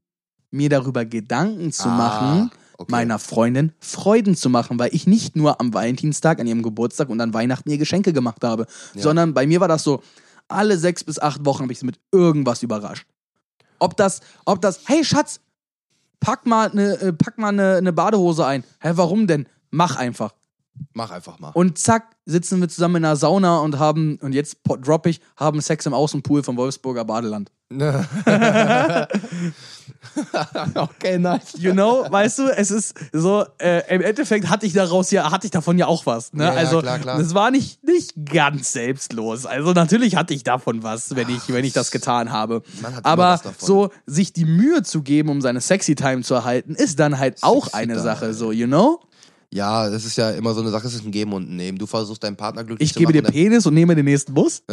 mir darüber Gedanken zu Ah, machen, okay. meiner Freundin Freuden zu machen, weil ich nicht nur am Valentinstag, an ihrem Geburtstag und an Weihnachten ihr Geschenke gemacht habe, sondern bei mir war das so, alle sechs bis acht Wochen habe ich sie mit irgendwas überrascht. Ob das, ob das, hey Schatz, pack mal eine, äh, pack mal eine, eine Badehose ein. Hä, warum denn? Mach einfach. Mach einfach mal. Und zack, sitzen wir zusammen in einer Sauna und haben, und jetzt po- drop ich, haben Sex im Außenpool vom Wolfsburger Badeland. okay, nice. You know, weißt du, es ist so, äh, im Endeffekt hatte ich daraus ja, hatte ich davon ja auch was. Ne? Ja, ja, also, klar, klar. das war nicht, nicht ganz selbstlos. Also, natürlich hatte ich davon was, wenn ich, wenn ich das getan habe. Aber so, sich die Mühe zu geben, um seine Sexy Time zu erhalten, ist dann halt auch Sexy eine Time. Sache, so, you know? Ja, das ist ja immer so eine Sache, es ist ein Geben und ein Nehmen. Du versuchst deinen Partner glücklich Ich zu gebe dir machen. Penis und nehme den nächsten Bus.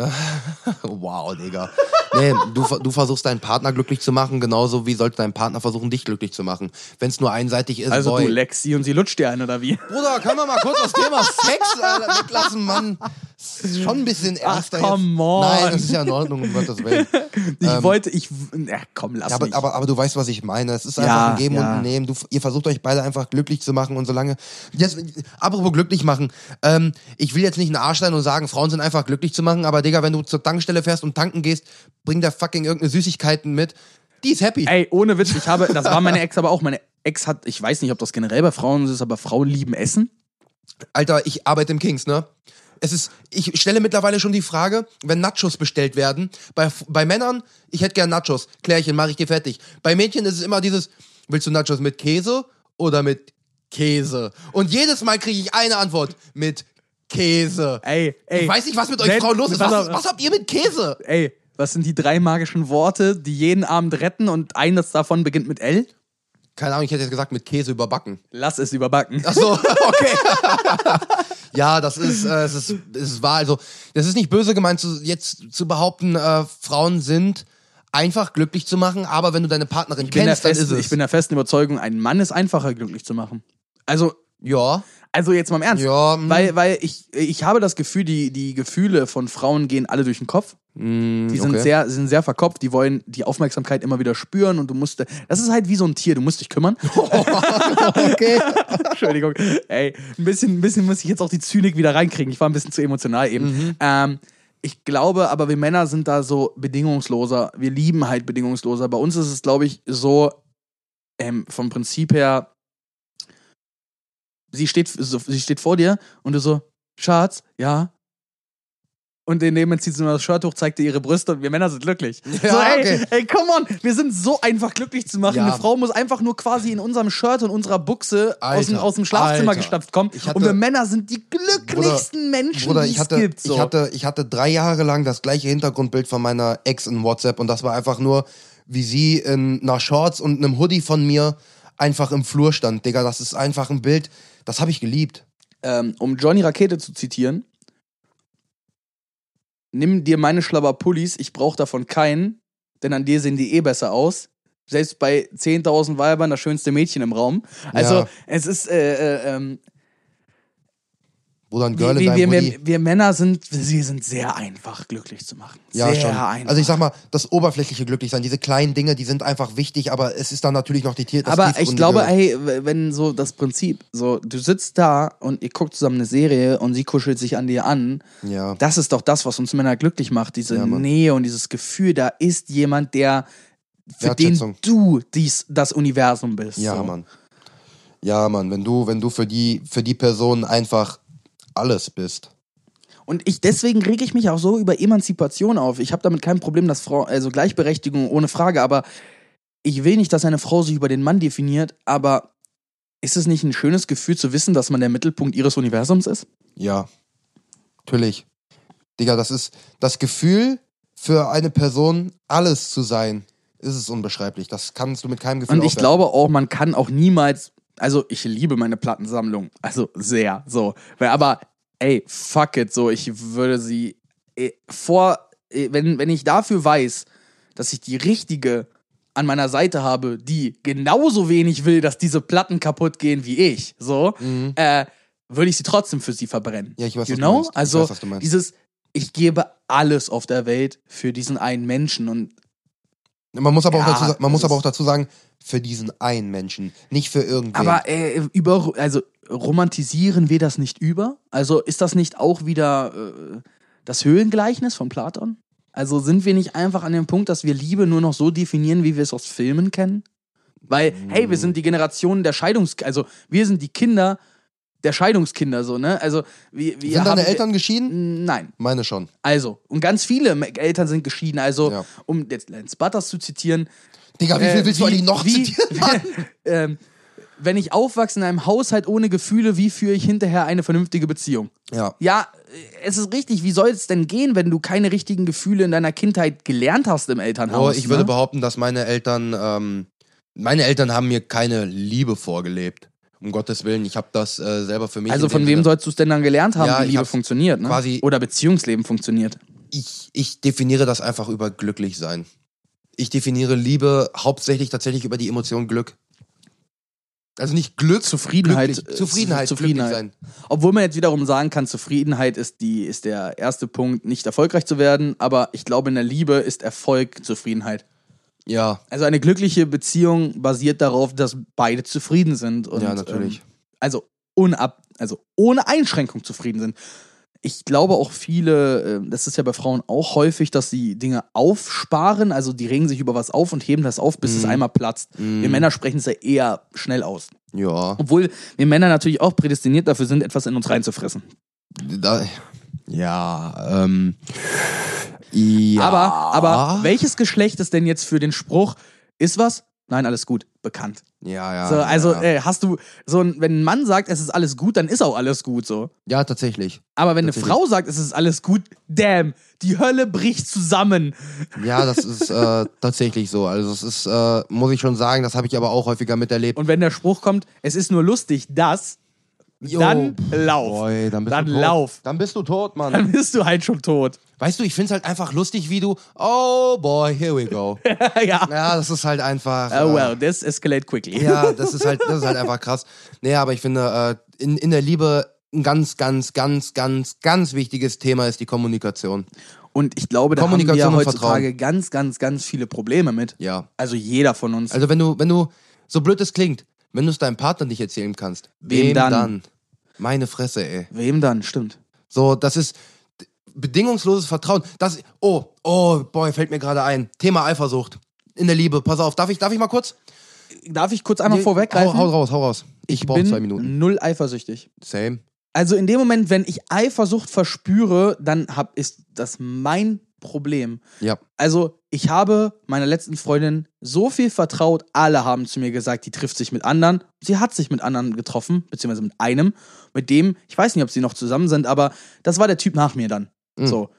Wow, Digga. Nee, du, du versuchst deinen Partner glücklich zu machen, genauso wie sollte dein Partner versuchen, dich glücklich zu machen. Wenn es nur einseitig ist, Also, boy. du leckst sie und sie lutscht dir ein, oder wie? Bruder, können wir mal kurz das Thema Sex äh, weglassen, Mann? Schon ein bisschen Ach, ernster come jetzt. on. Nein, das ist ja in Ordnung, um Gottes Willen. Ich wollte, ich, ja, komm, lass Ja, aber, mich. aber, aber du weißt, was ich meine. Es ist Ja, einfach ein Geben ja. und ein Nehmen. Du, ihr versucht euch beide einfach glücklich zu machen und solange. Jetzt, apropos glücklich machen. Ähm, ich will jetzt nicht ein Arsch sein und sagen, Frauen sind einfach glücklich zu machen, aber Digga, wenn du zur Tankstelle fährst und tanken gehst, bring der fucking irgendeine Süßigkeiten mit. Die ist happy. Ey, ohne Witz, ich habe, das war meine Ex aber auch. Meine Ex hat, ich weiß nicht, ob das generell bei Frauen ist, aber Frauen lieben Essen. Alter, ich arbeite im Kings, ne? Es ist, ich stelle mittlerweile schon die Frage, wenn Nachos bestellt werden, bei, bei Männern, ich hätte gern Nachos, Klärchen, mache ich dir fertig. Bei Mädchen ist es immer dieses, willst du Nachos mit Käse oder mit Käse? Und jedes Mal kriege ich eine Antwort, mit Käse. Ey, ey. ich weiß nicht, was mit euch Frauen los ist. Was, was habt ihr mit Käse? Ey, was sind die drei magischen Worte, die jeden Abend retten und eines davon beginnt mit L? Keine Ahnung, ich hätte jetzt gesagt, mit Käse überbacken. Lass es überbacken. Ach so, okay. ja, das ist, äh, es ist, es ist wahr. Also, das ist nicht böse gemeint, zu, jetzt zu behaupten, äh, Frauen sind einfach glücklich zu machen, aber wenn du deine Partnerin kennst, dann ist festen, es. ich bin der festen Überzeugung, ein Mann ist einfacher glücklich zu machen. Also, ja, also jetzt mal im Ernst. ja, mm, Weil, weil ich, ich habe das Gefühl, die, die Gefühle von Frauen gehen alle durch den Kopf. mm, Die sind, okay. sehr, sind sehr verkopft, die wollen die Aufmerksamkeit immer wieder spüren und du musst. Das ist halt wie so ein Tier, du musst dich kümmern. okay. Entschuldigung. Ey, ein bisschen, ein bisschen muss ich jetzt auch die Zynik wieder reinkriegen. Ich war ein bisschen zu emotional eben. Ähm, ich glaube, aber wir Männer sind da so bedingungsloser. Wir lieben halt bedingungsloser. Bei uns ist es, glaube ich, so ähm, vom Prinzip her, sie steht, so, sie steht vor dir und du so, Schatz, ja. Und in dem Moment zieht sie nur das Shirt hoch, zeigt dir ihre Brüste und wir Männer sind glücklich. Ja, so, ey, okay. ey, come on, wir sind so einfach glücklich zu machen. Ja. Eine Frau muss einfach nur quasi in unserem Shirt und unserer Buchse aus dem, Alter, aus dem Schlafzimmer Alter. gestapft kommen. Hatte- und wir Männer sind die glücklichsten Menschen, Bruder, die ich es hatte, gibt. So. ich, hatte, ich hatte drei Jahre lang das gleiche Hintergrundbild von meiner Ex in WhatsApp und das war einfach nur, wie sie in einer Shorts und einem Hoodie von mir einfach im Flur stand. Digga, das ist einfach ein Bild, das habe ich geliebt. Ähm, um Johnny Rakete zu zitieren, nimm dir meine Schlabberpullis, ich brauche davon keinen, denn an dir sehen die eh besser aus. Selbst bei 10.000 Weibern das schönste Mädchen im Raum. Also Ja. es ist, äh, äh, ähm, Wo dann Girl wir, in deinem wir, wir, wir Männer sind, wir sind sehr einfach glücklich zu machen. Ja, sehr schon. einfach. Also ich sag mal, das oberflächliche Glücklichsein, diese kleinen Dinge, die sind einfach wichtig, aber es ist dann natürlich noch die Tier Aber ich glaube, hey, wenn so das Prinzip, so du sitzt da und ihr guckt zusammen eine Serie und sie kuschelt sich an dir an, Ja. das ist doch das, was uns Männer glücklich macht, diese Ja. Nähe und dieses Gefühl, da ist jemand, der für den du dies, das Universum bist. Ja, so. Mann. Ja, Mann, wenn du, wenn du für die, für die Person einfach alles bist. Und ich deswegen rege ich mich auch so über Emanzipation auf. Ich habe damit kein Problem, dass Frau, also Gleichberechtigung ohne Frage, aber ich will nicht, dass eine Frau sich über den Mann definiert, aber ist es nicht ein schönes Gefühl zu wissen, dass man der Mittelpunkt ihres Universums ist? Ja. Natürlich. Digga, das ist das Gefühl, für eine Person alles zu sein, ist es unbeschreiblich. Das kannst du mit keinem Gefühl Und ich aufwerten. glaube auch, man kann auch niemals, also ich liebe meine Plattensammlung, also sehr, so. Weil, Aber ey, fuck it, so, ich würde sie eh, vor, eh, wenn, wenn ich dafür weiß, dass ich die richtige an meiner Seite habe, die genauso wenig will, dass diese Platten kaputt gehen wie ich, so, äh, würde ich sie trotzdem für sie verbrennen. Mhm. Ja, ich weiß, you was du know? meinst. Ich Also weiß, was du meinst. dieses, ich gebe alles auf der Welt für diesen einen Menschen und Man muss aber, Ja, auch, dazu, man muss aber auch dazu sagen, für diesen einen Menschen, nicht für irgendwen. Aber äh, über, also romantisieren wir das nicht über? Also ist das nicht auch wieder äh, das Höhlengleichnis von Platon? Also sind wir nicht einfach an dem Punkt, dass wir Liebe nur noch so definieren, wie wir es aus Filmen kennen? Weil, hey, wir sind die Generation der Scheidungs... Also wir sind die Kinder der Scheidungskinder, so, ne? Also wir, wir Sind haben- deine Eltern geschieden? Nein. Meine schon. Also, und ganz viele Eltern sind geschieden. Also, Ja. um jetzt Lance Butters zu zitieren, Digga, wie viel äh, willst du eigentlich noch wie- zitieren? Mann? ähm, wenn ich aufwachse in einem Haushalt ohne Gefühle, wie führe ich hinterher eine vernünftige Beziehung? Ja. Ja, äh, es ist richtig. Wie soll es denn gehen, wenn du keine richtigen Gefühle in deiner Kindheit gelernt hast im Elternhaus? Oh, ich würde ne? behaupten, dass meine Eltern, ähm, meine Eltern haben mir keine Liebe vorgelebt. Um Gottes Willen, ich habe das äh, selber für mich. Also von wem Sinne- sollst du es denn dann gelernt haben, Ja, wie Liebe funktioniert, ne? quasi- Oder Beziehungsleben funktioniert. ich, ich definiere das einfach über glücklich sein. Ich definiere Liebe hauptsächlich tatsächlich über die Emotion Glück. Also nicht Glück, Zufriedenheit. glücklich, Zufriedenheit, Zufriedenheit. sein. Obwohl man jetzt wiederum sagen kann, Zufriedenheit ist, die, ist der erste Punkt, nicht erfolgreich zu werden. Aber ich glaube, in der Liebe ist Erfolg Zufriedenheit. Ja, Also eine glückliche Beziehung basiert darauf, dass beide zufrieden sind. Und, ja, natürlich. Ähm, also, unab, also ohne Einschränkung zufrieden sind. Ich glaube auch viele, äh, das ist ja bei Frauen auch häufig, dass sie Dinge aufsparen, also die regen sich über was auf und heben das auf, bis es Mhm. einmal platzt. Wir Männer sprechen es ja eher schnell aus. ja. Obwohl wir Männer natürlich auch prädestiniert dafür sind, etwas in uns reinzufressen. Da, ja, ähm. Ja. Aber, aber welches Geschlecht ist denn jetzt für den Spruch, ist was? Nein, alles gut, bekannt. Ja, ja. so, also, ja. äh, hast du, so wenn ein Mann sagt, es ist alles gut, dann ist auch alles gut so. ja, tatsächlich. Aber wenn eine Tatsächlich. Frau sagt, es ist alles gut, damn, die Hölle bricht zusammen. Ja, das ist äh, tatsächlich so. Also es ist, äh, muss ich schon sagen, das habe ich aber auch häufiger miterlebt. Und wenn der Spruch kommt, es ist nur lustig, dann lauf. Boy, dann bist Dann du tot. lauf. Dann bist du tot, Mann. Dann bist du halt schon tot. Weißt du, ich find's halt einfach lustig, wie du. Oh boy, here we go. ja. ja, das ist halt einfach. Oh äh, well, this escalate quickly. Ja, das ist halt, das ist halt einfach krass. Nee, aber ich finde, äh, in, in der Liebe ein ganz, ganz, ganz, ganz, ganz wichtiges Thema ist die Kommunikation. Und ich glaube, da haben wir heutzutage ganz, ganz, ganz viele Probleme mit. Ja. Also jeder von uns. Also wenn du, wenn du, so blöd es klingt, wenn du es deinem Partner nicht erzählen kannst, Wem dann? Meine Fresse, ey. Wem dann? Stimmt. So, das ist bedingungsloses Vertrauen. Das, oh, oh, boy, fällt mir gerade ein. Thema Eifersucht. In der Liebe. Pass auf, darf ich, darf ich mal kurz? Darf ich kurz einmal Nee, vorweggreifen? Hau, hau raus, hau raus. Ich, brauche bin zwei Minuten. null eifersüchtig. Same. Also in dem Moment, wenn ich Eifersucht verspüre, dann hab, ist das mein Problem. Ja. Also ich habe meiner letzten Freundin so viel vertraut, alle haben zu mir gesagt, die trifft sich mit anderen. Sie hat sich mit anderen getroffen, beziehungsweise mit einem, mit dem, ich weiß nicht, ob sie noch zusammen sind, aber das war der Typ nach mir dann. Mhm. So.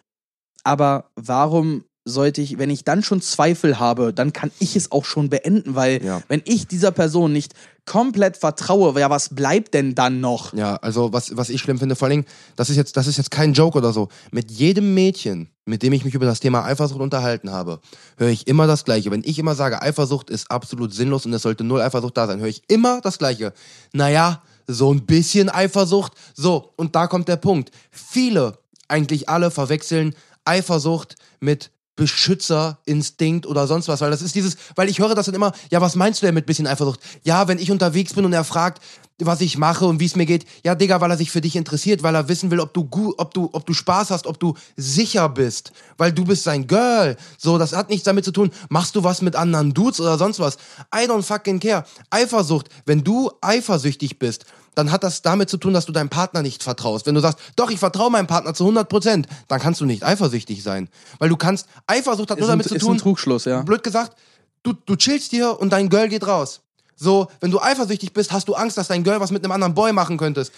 Aber warum sollte ich, wenn ich dann schon Zweifel habe, dann kann ich es auch schon beenden, weil Ja. wenn ich dieser Person nicht komplett vertraue, ja, was bleibt denn dann noch? Ja, also was, was ich schlimm finde, vor Dingen, das ist jetzt, das ist jetzt kein Joke oder so. Mit jedem Mädchen, mit dem ich mich über das Thema Eifersucht unterhalten habe, höre ich immer das Gleiche. Wenn ich immer sage, Eifersucht ist absolut sinnlos und es sollte null Eifersucht da sein, höre ich immer das Gleiche. Naja, so ein bisschen Eifersucht. So, und da kommt der Punkt. Viele, eigentlich alle, verwechseln Eifersucht mit Beschützerinstinkt oder sonst was, weil das ist dieses, weil ich höre das dann immer, ja, was meinst du denn mit bisschen Eifersucht? Ja, wenn ich unterwegs bin und er fragt, was ich mache und wie es mir geht, ja, Digga, weil er sich für dich interessiert, weil er wissen will, ob du ob du, ob du Spaß hast, ob du sicher bist, weil du bist sein Girl. So, das hat nichts damit zu tun, machst du was mit anderen Dudes oder sonst was. I don't fucking care. Eifersucht, wenn du eifersüchtig bist, dann hat das damit zu tun, dass du deinem Partner nicht vertraust. Wenn du sagst, doch, ich vertraue meinem Partner zu 100 Prozent, dann kannst du nicht eifersüchtig sein. Weil du kannst, Eifersucht hat nur Ist ein, damit zu ist tun, ein Trugschluss, ja. blöd gesagt, du, du chillst hier und dein Girl geht raus. So, wenn du eifersüchtig bist, hast du Angst, dass dein Girl was mit einem anderen Boy machen könntest.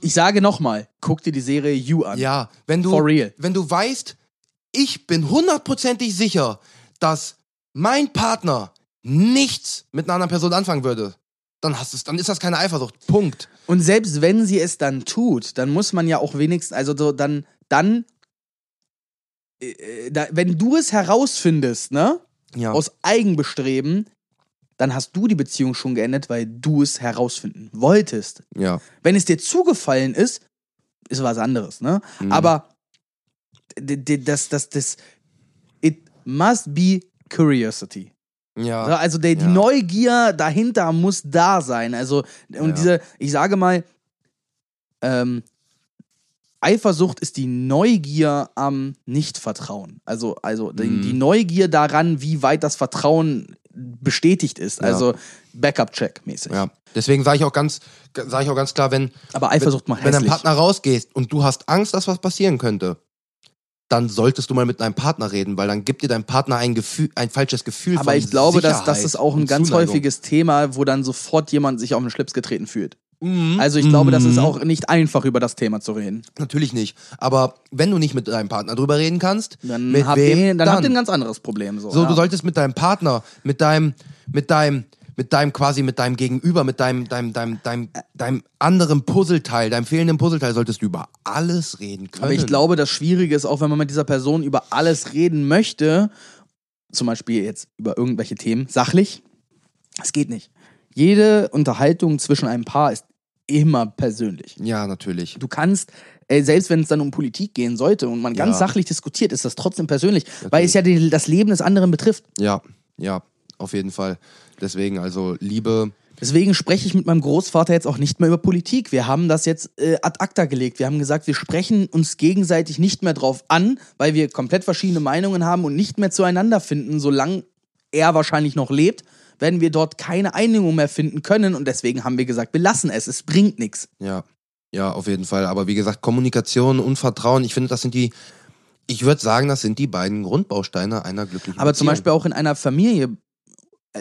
Ich sage nochmal, guck dir die Serie You an. Ja, wenn du, For real. wenn du weißt, ich bin hundertprozentig sicher, dass mein Partner nichts mit einer anderen Person anfangen würde, dann hast du's, dann ist das keine Eifersucht. Punkt. Und selbst wenn sie es dann tut, dann muss man ja auch wenigstens, also so, dann, dann, äh, da, wenn du es herausfindest, ne, Ja. aus Eigenbestreben, dann hast du die Beziehung schon geendet, weil du es herausfinden wolltest. ja. Wenn es dir zugefallen ist, ist was anderes, ne? Mhm. Aber das, das, das, it must be curiosity. Ja. Ja, also der, die Ja. Neugier dahinter muss da sein. Also, und Ja. diese, ich sage mal, ähm, Eifersucht ist die Neugier am Nichtvertrauen. Also, also die, Mhm. die Neugier daran, wie weit das Vertrauen bestätigt ist. Ja. Also Backup-Check mäßig. Ja. Deswegen sage ich auch ganz, sage ich auch ganz klar, wenn, Aber Eifersucht macht wenn dein. Partner rausgehst und du hast Angst, dass was passieren könnte, dann solltest du mal mit deinem Partner reden, weil dann gibt dir dein Partner ein Gefühl, ein falsches Gefühl Aber ich glaube, dass das ist auch ein ganz Zuneigung. häufiges Thema, wo dann sofort jemand sich auf den Schlips getreten fühlt. Mhm. Also ich glaube, das ist Mhm. auch nicht einfach, über das Thema zu reden. Natürlich nicht. Aber wenn du nicht mit deinem Partner drüber reden kannst, Dann, mit habt, wem ihr, dann, dann? habt ihr ein ganz anderes Problem. So, so, ja. du solltest mit deinem Partner, mit deinem, mit deinem, mit deinem quasi, mit deinem Gegenüber, mit deinem, deinem, deinem, deinem, deinem anderen Puzzleteil, deinem fehlenden Puzzleteil, solltest du über alles reden können. Aber ich glaube, das Schwierige ist auch, wenn man mit dieser Person über alles reden möchte, zum Beispiel jetzt über irgendwelche Themen, sachlich, es geht nicht. Jede Unterhaltung zwischen einem Paar ist immer persönlich. Ja, natürlich. Du kannst, ey, selbst wenn es dann um Politik gehen sollte und man ganz Ja. sachlich diskutiert, ist das trotzdem persönlich, weil es ja die, das Leben des anderen betrifft. Ja, ja, auf jeden Fall. Deswegen, also Liebe, Deswegen spreche ich mit meinem Großvater jetzt auch nicht mehr über Politik. Wir haben das jetzt äh, ad acta gelegt. Wir haben gesagt, wir sprechen uns gegenseitig nicht mehr drauf an, weil wir komplett verschiedene Meinungen haben und nicht mehr zueinander finden. Solange er wahrscheinlich noch lebt, werden wir dort keine Einigung mehr finden können. Und deswegen haben wir gesagt, wir lassen es. Es bringt nichts. ja, ja, auf jeden Fall. Aber wie gesagt, Kommunikation und Vertrauen, ich finde, das sind die, ich würde sagen, das sind die beiden Grundbausteine einer glücklichen Aber zum Beziehung. Beispiel auch in einer Familie,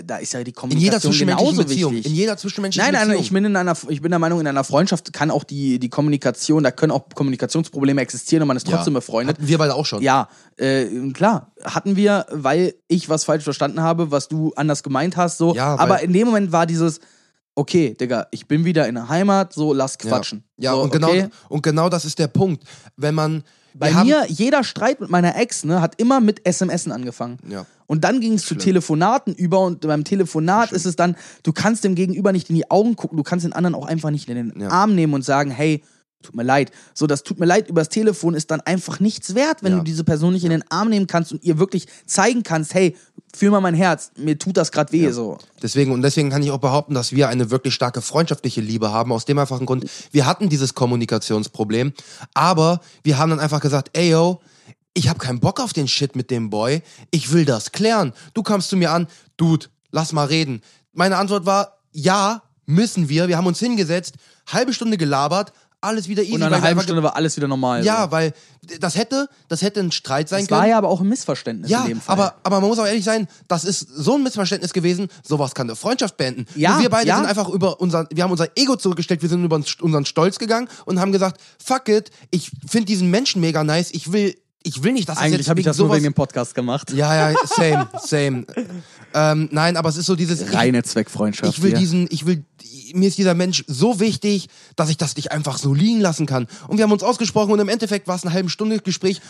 da ist ja die in jeder Kommunikation zwischenmenschlichen genauso Beziehung. wichtig. In jeder zwischenmenschlichen Nein, nein, Beziehung. ich bin, in einer, ich bin der Meinung, in einer Freundschaft kann auch die, die Kommunikation, da können auch Kommunikationsprobleme existieren und man ist trotzdem ja. befreundet. Hatten wir beide auch schon. Ja, äh, klar, hatten wir, weil ich was falsch verstanden habe, was du anders gemeint hast, so. Ja, aber in dem Moment war dieses, okay, Digga, ich bin wieder in der Heimat, so lass quatschen. Ja, so, und, genau, okay? und genau das ist der Punkt. Wenn man. Bei wir mir, jeder Streit mit meiner Ex, ne, hat immer mit SMSen angefangen. Ja. Und dann ging es zu Schlimm. Telefonaten über und beim Telefonat ist es dann, du kannst dem Gegenüber nicht in die Augen gucken, du kannst den anderen auch einfach nicht in den Ja. Arm nehmen und sagen, hey, tut mir leid. So, das tut mir leid übers Telefon ist dann einfach nichts wert, wenn Ja. du diese Person nicht in den Arm nehmen kannst und ihr wirklich zeigen kannst, hey, fühl mal mein Herz, mir tut das gerade weh, so. Deswegen, und deswegen kann ich auch behaupten, dass wir eine wirklich starke freundschaftliche Liebe haben, aus dem einfachen Grund, wir hatten dieses Kommunikationsproblem, aber wir haben dann einfach gesagt, ey yo, ich habe keinen Bock auf den Shit mit dem Boy, ich will das klären. Du kamst zu mir an, Dude, lass mal reden. Meine Antwort war, ja, müssen wir. Wir haben uns hingesetzt, halbe Stunde gelabert, alles wieder easy. Und nach einer halben Stunde war alles wieder normal. Ja, so. weil das hätte, das hätte ein Streit sein Es können. war ja aber auch ein Missverständnis Ja, in dem Fall. aber, aber man muss auch ehrlich sein, das ist so ein Missverständnis gewesen, sowas kann eine Freundschaft beenden. Ja, Nur wir beide ja. sind einfach über unser, wir haben unser Ego zurückgestellt, wir sind über uns- unseren Stolz gegangen und haben gesagt, fuck it, ich finde diesen Menschen mega nice, ich will ich will nicht, dass Eigentlich habe ich das nur sowas- wegen dem Podcast gemacht. Ja, ja, same, same. Ähm, nein, aber es ist so dieses. ich- Reine Zweckfreundschaft. Ich will hier. diesen, ich will, mir ist dieser Mensch so wichtig, dass ich das nicht einfach so liegen lassen kann. Und wir haben uns ausgesprochen und im Endeffekt war es eine halbe Stunde Gespräch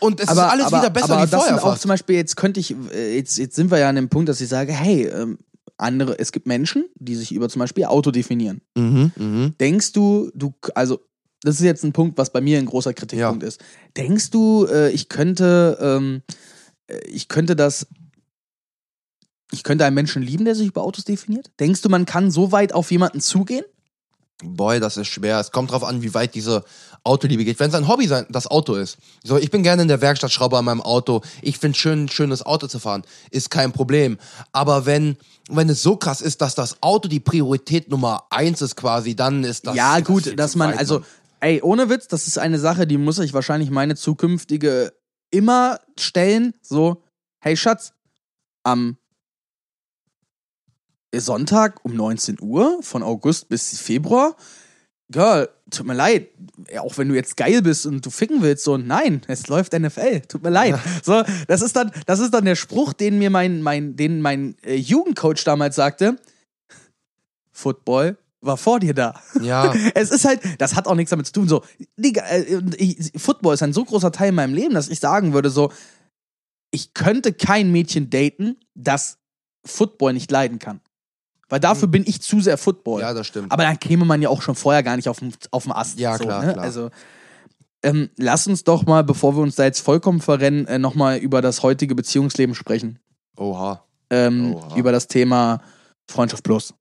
und es ist alles wieder besser aber wie das vorher. sind auch zum Beispiel, jetzt könnte ich, äh, jetzt, jetzt sind wir ja an dem Punkt, dass ich sage, hey, ähm, andere, es gibt Menschen, die sich über zum Beispiel Auto definieren. Mhm, mhm. Denkst du, du, also, das ist jetzt ein Punkt, was bei mir ein großer Kritikpunkt Ja. ist. Denkst du, äh, ich könnte, ähm, äh, ich könnte das, ich könnte einen Menschen lieben, der sich über Autos definiert? Denkst du, man kann so weit auf jemanden zugehen? Boy, das ist schwer. Es kommt drauf an, wie weit diese Autoliebe geht. Wenn es ein Hobby sein, das Auto ist. So, ich bin gerne in der Werkstatt, schraube an meinem Auto. Ich finde schön, ein schönes Auto zu fahren. Ist kein Problem. Aber wenn, wenn es so krass ist, dass das Auto die Priorität Nummer eins ist quasi, dann ist das. ja, das gut, viel dass man, weit, also, Mann. ey, ohne Witz, das ist eine Sache, die muss ich wahrscheinlich meine zukünftige immer stellen. So, hey Schatz, am Sonntag um 19 Uhr, von August bis Februar, Girl, tut mir leid, auch wenn du jetzt geil bist und du ficken willst, so, nein, es läuft NFL, tut mir leid. So, das ist dann, das ist dann der Spruch, den mir mein, mein, den mein äh, Jugendcoach damals sagte. Football war vor dir da. Ja. Es ist halt, das hat auch nichts damit zu tun. So, Digga, äh, Football ist ein so großer Teil in meinem Leben, dass ich sagen würde, so, ich könnte kein Mädchen daten, das Football nicht leiden kann. Weil dafür bin ich zu sehr Football. Ja, das stimmt. Aber dann käme man ja auch schon vorher gar nicht auf dem Ast. Ja, so, klar, ne? klar. Also, ähm, lass uns doch mal, bevor wir uns da jetzt vollkommen verrennen, äh, nochmal über das heutige Beziehungsleben sprechen. Oha. Ähm, Oha. über das Thema Freundschaft Plus.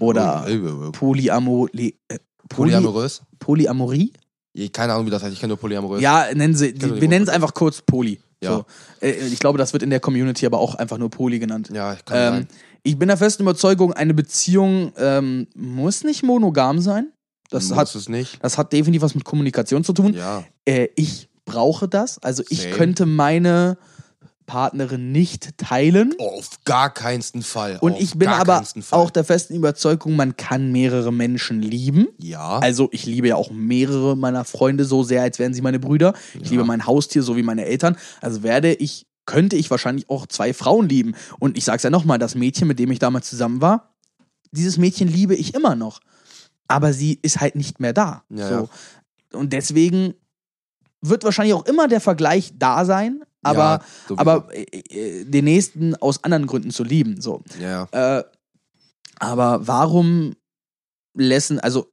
Oder. Polyamori. Äh, Poly Polyamorös? Polyamorie? Ich- Keine Ahnung, wie das heißt. Ich kenne nur Polyamorös. Ja, nennen sie, die wir nennen es einfach kurz Poly. Ja. So. Äh, ich glaube, das wird in der Community aber auch einfach nur Poly genannt. Ja, kann Ähm, sein. Ich bin der festen Überzeugung, eine Beziehung ähm, muss nicht monogam sein. Das Muss hat, es nicht. das hat definitiv was mit Kommunikation zu tun. Ja. Äh, ich brauche das. Also ich Same. könnte meine Partnerin nicht teilen. Auf gar keinsten Fall. Und Auf ich bin aber auch der festen Überzeugung, man kann mehrere Menschen lieben. Ja. Also ich liebe ja auch mehrere meiner Freunde so sehr, als wären sie meine Brüder. Ich liebe mein Haustier so wie meine Eltern. Also werde ich, könnte ich wahrscheinlich auch zwei Frauen lieben. Und ich sag's ja nochmal, das Mädchen, mit dem ich damals zusammen war, dieses Mädchen liebe ich immer noch. Aber sie ist halt nicht mehr da. Ja, so. Und deswegen wird wahrscheinlich auch immer der Vergleich da sein, aber, Ja, aber äh, äh, den nächsten aus anderen Gründen zu lieben. So. ja, ja. Äh, aber warum lassen, also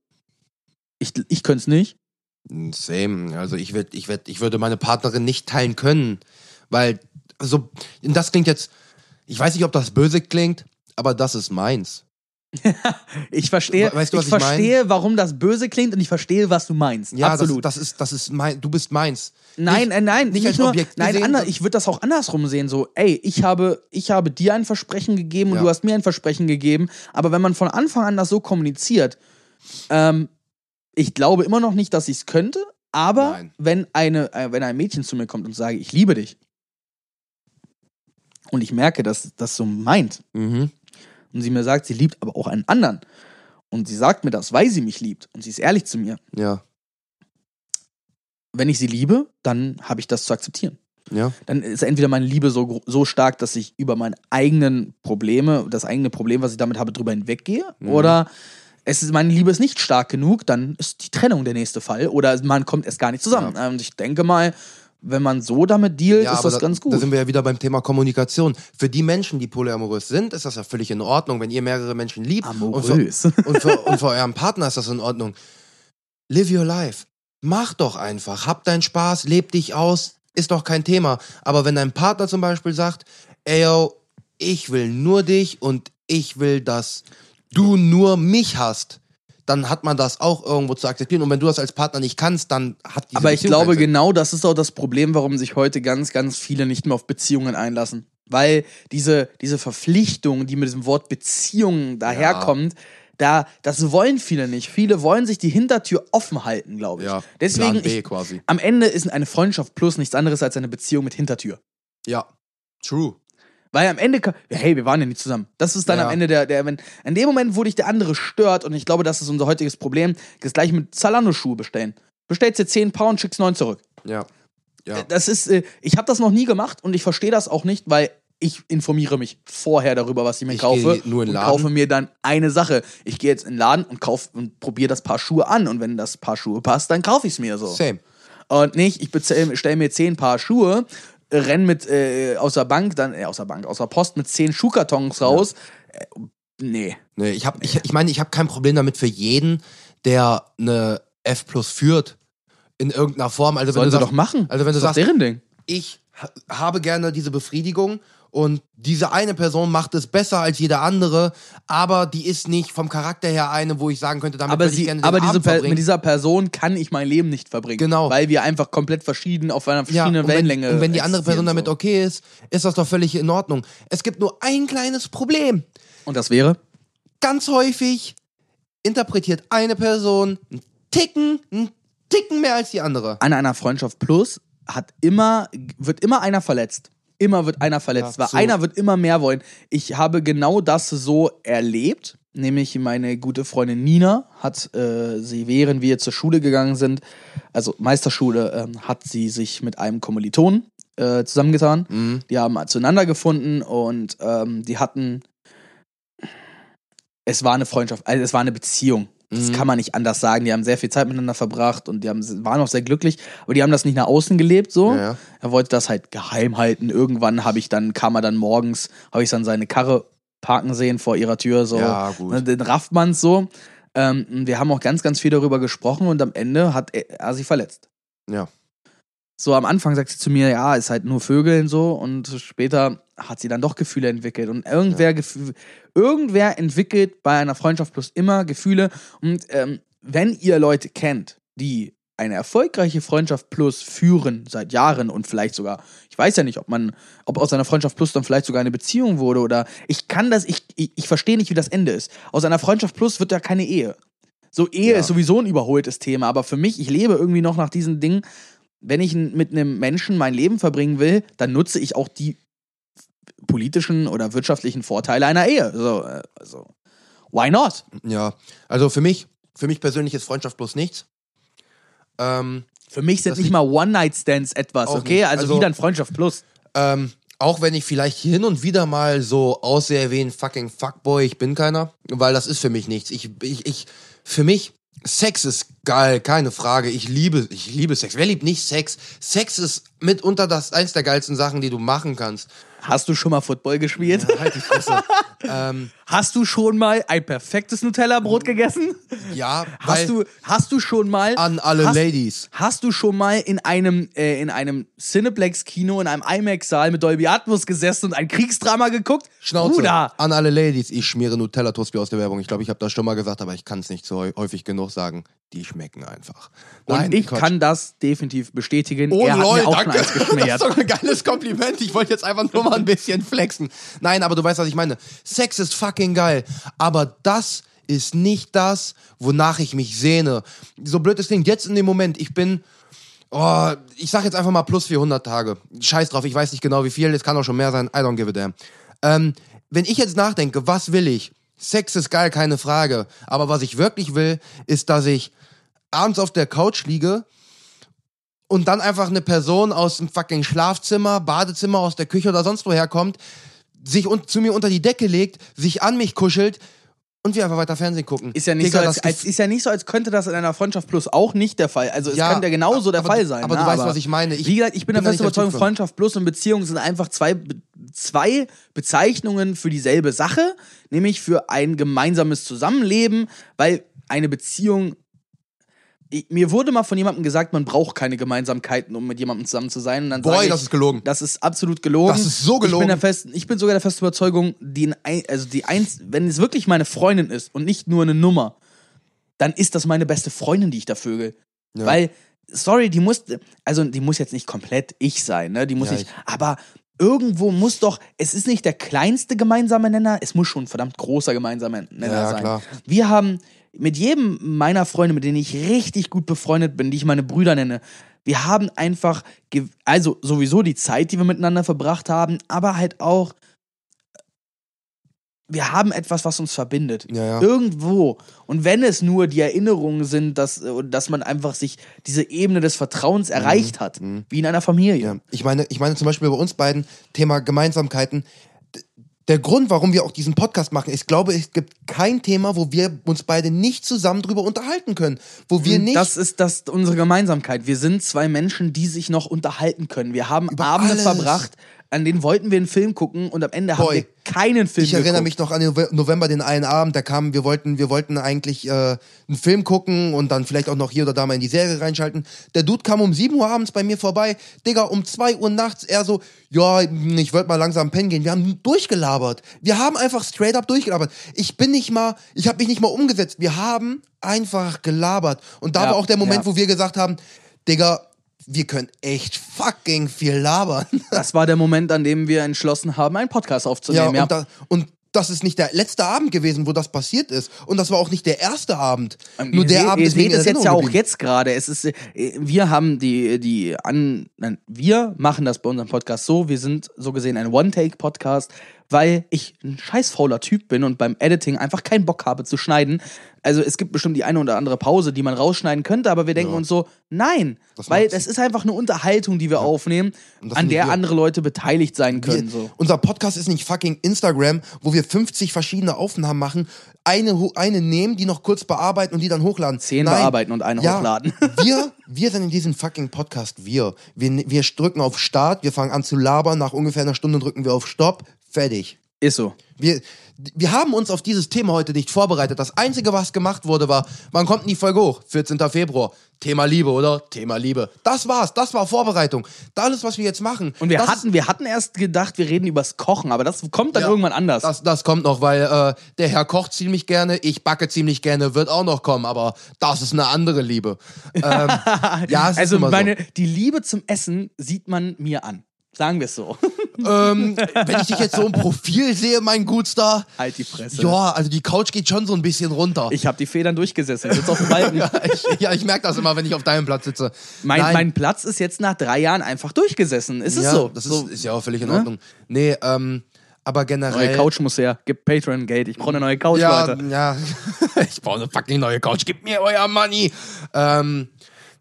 ich, ich könnte es nicht. Same. Also ich, würd, ich, würd, ich würde meine Partnerin nicht teilen können, weil so, das klingt jetzt, ich weiß nicht, ob das böse klingt, aber das ist meins. Ich verstehe, We- weißt du, was ich ich mein? verstehe, warum das böse klingt und ich verstehe, was du meinst. Ja, Absolut. Das, das ist, das ist mein, du bist meins. nein, nicht, äh, nein, nicht als nur, Objekt nein, gesehen, ich würde das auch andersrum sehen. So, ey, ich habe, ich habe dir ein Versprechen gegeben und Ja. du hast mir ein Versprechen gegeben. Aber wenn man von Anfang an das so kommuniziert, ähm, ich glaube immer noch nicht, dass ich es könnte. Aber Nein. wenn eine, äh, wenn ein Mädchen zu mir kommt und sage, ich liebe dich, und ich merke, dass das so meint, Mhm. und sie mir sagt, sie liebt aber auch einen anderen. Und sie sagt mir das, weil sie mich liebt. Und sie ist ehrlich zu mir. Ja, Wenn ich sie liebe, dann habe ich das zu akzeptieren. ja. Dann ist entweder meine Liebe so, so stark, dass ich über meine eigenen Probleme, das eigene Problem, was ich damit habe, drüber hinweggehe. Mhm. Oder es ist, meine Liebe ist nicht stark genug, dann ist die Trennung der nächste Fall. Oder man kommt erst gar nicht zusammen. Und ich denke mal, wenn man so damit dealt, ist aber das da, ganz gut. Da sind wir ja wieder beim Thema Kommunikation. Für die Menschen, die polyamorös sind, ist das ja völlig in Ordnung, wenn ihr mehrere Menschen liebt. Amorös. Und für, und, für, und für euren Partner ist das in Ordnung. Live your life. Mach doch einfach. Hab deinen Spaß, leb dich aus, ist doch kein Thema. Aber wenn dein Partner zum Beispiel sagt, ey yo, ich will nur dich und ich will, dass du nur mich hast, dann hat man das auch irgendwo zu akzeptieren. Und wenn du das als Partner nicht kannst, dann hat diese Aber ich Beziehung glaube, Sinn. genau das ist auch das Problem, warum sich heute ganz, ganz viele nicht mehr auf Beziehungen einlassen. Weil diese, diese Verpflichtung, die mit diesem Wort Beziehung daherkommt, da, das wollen viele nicht. Viele wollen sich die Hintertür offen halten, glaube ich. Ja, Deswegen, ich, quasi. am Ende ist eine Freundschaft plus nichts anderes als eine Beziehung mit Hintertür. Ja, true. Weil am Ende, hey, wir waren ja nicht zusammen. Das ist dann Ja. am Ende der, der, wenn, in dem Moment, wo dich der andere stört, und ich glaube, das ist unser heutiges Problem, das gleiche mit Zalando-Schuhe bestellen. Bestellst dir 10 Paar und schickst 9 zurück. Ja. Ja. Das ist, äh, ich habe das noch nie gemacht und ich verstehe das auch nicht, weil ich informiere mich vorher darüber, was ich mir Ich kaufe nur in den und Laden. kaufe mir dann eine Sache. Ich gehe jetzt in den Laden und kauf und probiere das Paar Schuhe an und wenn das Paar Schuhe passt, dann kaufe ich es mir so. Same. Und nicht, ich stelle mir zehn Paar Schuhe, renn mit äh, aus der Bank, dann äh, aus der Bank, aus der Post mit zehn Schuhkartons raus. Äh, nee. Nee, ich habe, ich, ich meine, ich habe kein Problem damit für jeden, der eine F plus führt in irgendeiner Form. Also wenn Sollen du sie sagst, doch machen. Also wenn du ist doch sagst, deren Ding. ich ha habe gerne diese Befriedigung und diese eine Person macht es besser als jede andere, aber die ist nicht vom Charakter her eine, wo ich sagen könnte, damit Aber, würde ich sie, gerne den aber diese per, mit dieser Person kann ich mein Leben nicht verbringen. Genau. Weil wir einfach komplett verschieden auf einer ja, verschiedenen und wenn, Wellenlänge und wenn die andere Person damit okay ist, ist das doch völlig in Ordnung. Es gibt nur ein kleines Problem. Und das wäre? Ganz häufig interpretiert eine Person einen Ticken, einen Ticken mehr als die andere. An einer Freundschaft Plus hat immer, wird immer einer verletzt. Immer wird einer verletzt, weil so. einer wird immer mehr wollen. Ich habe genau das so erlebt. Nämlich meine gute Freundin Nina hat äh, sie, während wir zur Schule gegangen sind, also Meisterschule, ähm, hat sie sich mit einem Kommilitonen äh, zusammengetan. Mhm. Die haben zueinander gefunden und ähm, die hatten. Es war eine Freundschaft, also es war eine Beziehung. Das Mhm. kann man nicht anders sagen. Die haben sehr viel Zeit miteinander verbracht und die haben, waren auch sehr glücklich, aber die haben das nicht nach außen gelebt so. Ja, ja. Er wollte das halt geheim halten. Irgendwann habe ich dann, kam er dann morgens, habe ich dann seine Karre parken sehen vor ihrer Tür. So. Ja, gut. Und Den rafft man so. Ähm, wir haben auch ganz, ganz viel darüber gesprochen und am Ende hat er, er sie verletzt. Ja. So am Anfang sagt sie zu mir, ja, ist halt nur Vögeln so und später hat sie dann doch Gefühle entwickelt und irgendwer, Gefühl, irgendwer entwickelt bei einer Freundschaft plus immer Gefühle und ähm, wenn ihr Leute kennt, die eine erfolgreiche Freundschaft plus führen seit Jahren und vielleicht sogar, ich weiß ja nicht, ob man, ob aus einer Freundschaft plus dann vielleicht sogar eine Beziehung wurde oder ich kann das, ich, ich, ich verstehe nicht, wie das Ende ist. Aus einer Freundschaft plus wird ja keine Ehe. So Ehe Ja. ist sowieso ein überholtes Thema, aber für mich, ich lebe irgendwie noch nach diesen Dingen, wenn ich mit einem Menschen mein Leben verbringen will, dann nutze ich auch die politischen oder wirtschaftlichen Vorteile einer Ehe. So, äh, also, why not? Ja, also für mich, für mich persönlich ist Freundschaft bloß nichts. Ähm, Für mich sind nicht mal One-Night-Stands etwas, okay? Also, Also- wie dann Freundschaft plus. ähm, auch wenn ich vielleicht hin und wieder mal so aussehe wie ein fucking Fuckboy, ich bin keiner, weil das ist für mich nichts. Ich, ich, ich, für mich, Sex ist geil, keine Frage. Ich liebe, ich liebe Sex. Wer liebt nicht Sex? Sex ist mitunter das eins der geilsten Sachen, die du machen kannst. Hast du schon mal Football gespielt? Halt die Fresse. ähm, Hast du schon mal ein perfektes Nutella-Brot gegessen? ja, Hast du, hast du schon mal. an alle hast, Ladies. Hast du schon mal in einem, äh, in einem Cineplex-Kino, in einem IMAX-Saal mit Dolby Atmos gesessen und ein Kriegsdrama geguckt? Schnauze. Bruder! An alle Ladies, ich schmiere Nutella-Toast wie aus der Werbung. Ich glaube, ich habe das schon mal gesagt, aber ich kann es nicht so häu- häufig genug sagen. Die schmecken einfach. Und ich Quatsch. kann das definitiv bestätigen. Oh er hat lol, mir auch danke. schon eins Das ist doch ein geiles Kompliment. Ich wollte jetzt einfach nur mal ein bisschen flexen. Nein, aber du weißt, was ich meine. Sex ist fucking geil. Aber das ist nicht das, wonach ich mich sehne. So blöd es klingt. Jetzt in dem Moment, ich bin, oh, ich sag jetzt einfach mal plus 400 Tage. Scheiß drauf, ich weiß nicht genau wie viel. Es kann auch schon mehr sein. I don't give a damn. Ähm, wenn ich jetzt nachdenke, was will ich? Sex ist geil, keine Frage. Aber was ich wirklich will, ist, dass ich abends auf der Couch liege und dann einfach eine Person aus dem fucking Schlafzimmer, Badezimmer, aus der Küche oder sonst woher kommt, sich un zu mir unter die Decke legt, sich an mich kuschelt und wir einfach weiter Fernsehen gucken. Ist ja, nicht Digga, so, als, als, ist ja nicht so, als könnte das in einer Freundschaft plus auch nicht der Fall. Also es Ja, könnte ja genauso der Fall sein. aber ne? du weißt, was ich meine. Ich wie gesagt, ich bin der bin da festen der Überzeugung. Freundschaft plus und Beziehung sind einfach zwei, zwei Bezeichnungen für dieselbe Sache, nämlich für ein gemeinsames Zusammenleben, weil eine Beziehung mir wurde mal von jemandem gesagt, man braucht keine Gemeinsamkeiten, um mit jemandem zusammen zu sein. Und dann Boy, ich, das ist gelogen. Das ist absolut gelogen. Das ist so Ich bin, gelogen. der festen, ich bin sogar der festen Überzeugung, die, also die eins, wenn es wirklich meine Freundin ist und nicht nur eine Nummer, dann ist das meine beste Freundin, die ich da vögel. Ja. Weil, sorry, die muss, also die muss jetzt nicht komplett ich sein, ne? Die muss Ja, nicht, ich- aber irgendwo muss doch, es ist nicht der kleinste gemeinsame Nenner, es muss schon ein verdammt großer gemeinsamer Nenner Ja, sein. klar. Wir haben mit jedem meiner Freunde, mit denen ich richtig gut befreundet bin, die ich meine Brüder nenne, wir haben einfach, also sowieso die Zeit, die wir miteinander verbracht haben, aber halt auch wir haben etwas, was uns verbindet. Ja, ja. Irgendwo. Und wenn es nur die Erinnerungen sind, dass, dass man einfach sich diese Ebene des Vertrauens erreicht hat, wie in einer Familie. Mhm. Ja. Ich meine, ich meine zum Beispiel bei uns beiden Thema Gemeinsamkeiten. Der Grund, warum wir auch diesen Podcast machen, ich glaube, es gibt kein Thema, wo wir uns beide nicht zusammen drüber unterhalten können. Wo wir nicht. Mhm. Das ist das unsere Gemeinsamkeit. Wir sind zwei Menschen, die sich noch unterhalten können. Wir haben Über Abende alles. verbracht, an denen wollten wir einen Film gucken und am Ende haben Boy, wir keinen Film ich erinnere geguckt. mich noch an den Nove- November, den einen Abend, da kam, wir wollten, wir wollten eigentlich äh, einen Film gucken und dann vielleicht auch noch hier oder da mal in die Serie reinschalten. Der Dude kam um 7 Uhr abends bei mir vorbei. Digga, um 2 Uhr nachts er so, ja, ich wollte mal langsam pennen gehen. Wir haben durchgelabert. Wir haben einfach straight up durchgelabert. Ich bin nicht mal, ich habe mich nicht mal umgesetzt. Wir haben einfach gelabert. Und da Ja, war auch der Moment, ja. wo wir gesagt haben, Digga, wir können echt fucking viel labern. Das war der Moment, an dem wir entschlossen haben, einen Podcast Ja, aufzunehmen. und, Da, und das ist nicht der letzte Abend gewesen, wo das passiert ist. Und das war auch nicht der erste Abend. Nur ihr der seht, Abend ihr ist in seht es jetzt ja auch jetzt gerade. Es ist, äh, wir haben die, die an, nein, wir machen das bei unserem Podcast so. Wir sind so gesehen ein One-Take-Podcast, weil ich ein scheiß fauler Typ bin und beim Editing einfach keinen Bock habe zu schneiden. Also es gibt bestimmt die eine oder andere Pause, die man rausschneiden könnte, aber wir denken uns so, nein, Das weil das ist einfach eine Unterhaltung, die wir aufnehmen, Und das an der wir. andere Leute beteiligt sein Wir, können. So. Unser Podcast ist nicht fucking Instagram, wo wir 50 verschiedene Aufnahmen machen, eine, eine nehmen, die noch kurz bearbeiten und die dann hochladen. Zehn Nein. bearbeiten und eine ja, hochladen. Wir, wir sind in diesem fucking Podcast wir. wir. Wir drücken auf Start, wir fangen an zu labern, nach ungefähr einer Stunde drücken wir auf Stopp, fertig. Ist so. Wir, wir haben uns auf dieses Thema heute nicht vorbereitet. Das Einzige, was gemacht wurde, war, wann kommt denn die Folge hoch? 14. Februar. Thema Liebe, oder? Thema Liebe. Das war's, das war Vorbereitung. Alles, was wir jetzt machen. Und wir das hatten, wir hatten erst gedacht, wir reden übers Kochen, aber das kommt dann Ja, irgendwann anders. Das, das kommt noch, weil äh, der Herr kocht ziemlich gerne, ich backe ziemlich gerne, wird auch noch kommen, aber das ist eine andere Liebe. Ähm, ja, also meine, die Liebe zum Essen sieht man mir an. Sagen wir es so. Ähm, wenn ich dich jetzt so im Profil sehe, mein Gutstar. halt die Fresse. Ja, also die Couch geht schon so ein bisschen runter. Ich habe die Federn durchgesessen. Sitze auf dem Balken. ja, ich, ja, ich merke das immer, wenn ich auf deinem Platz sitze. mein, Nein. mein Platz ist jetzt nach drei Jahren einfach durchgesessen. Ist es ja, so? Das ist, so ist ja auch völlig in Ordnung. Nee, ähm, aber generell. neue Couch muss her. Gib Patreon Geld. Ich brauche eine neue Couch, ja, Leute. ja. ich brauche eine fucking neue Couch. Gib mir euer Money. Ähm,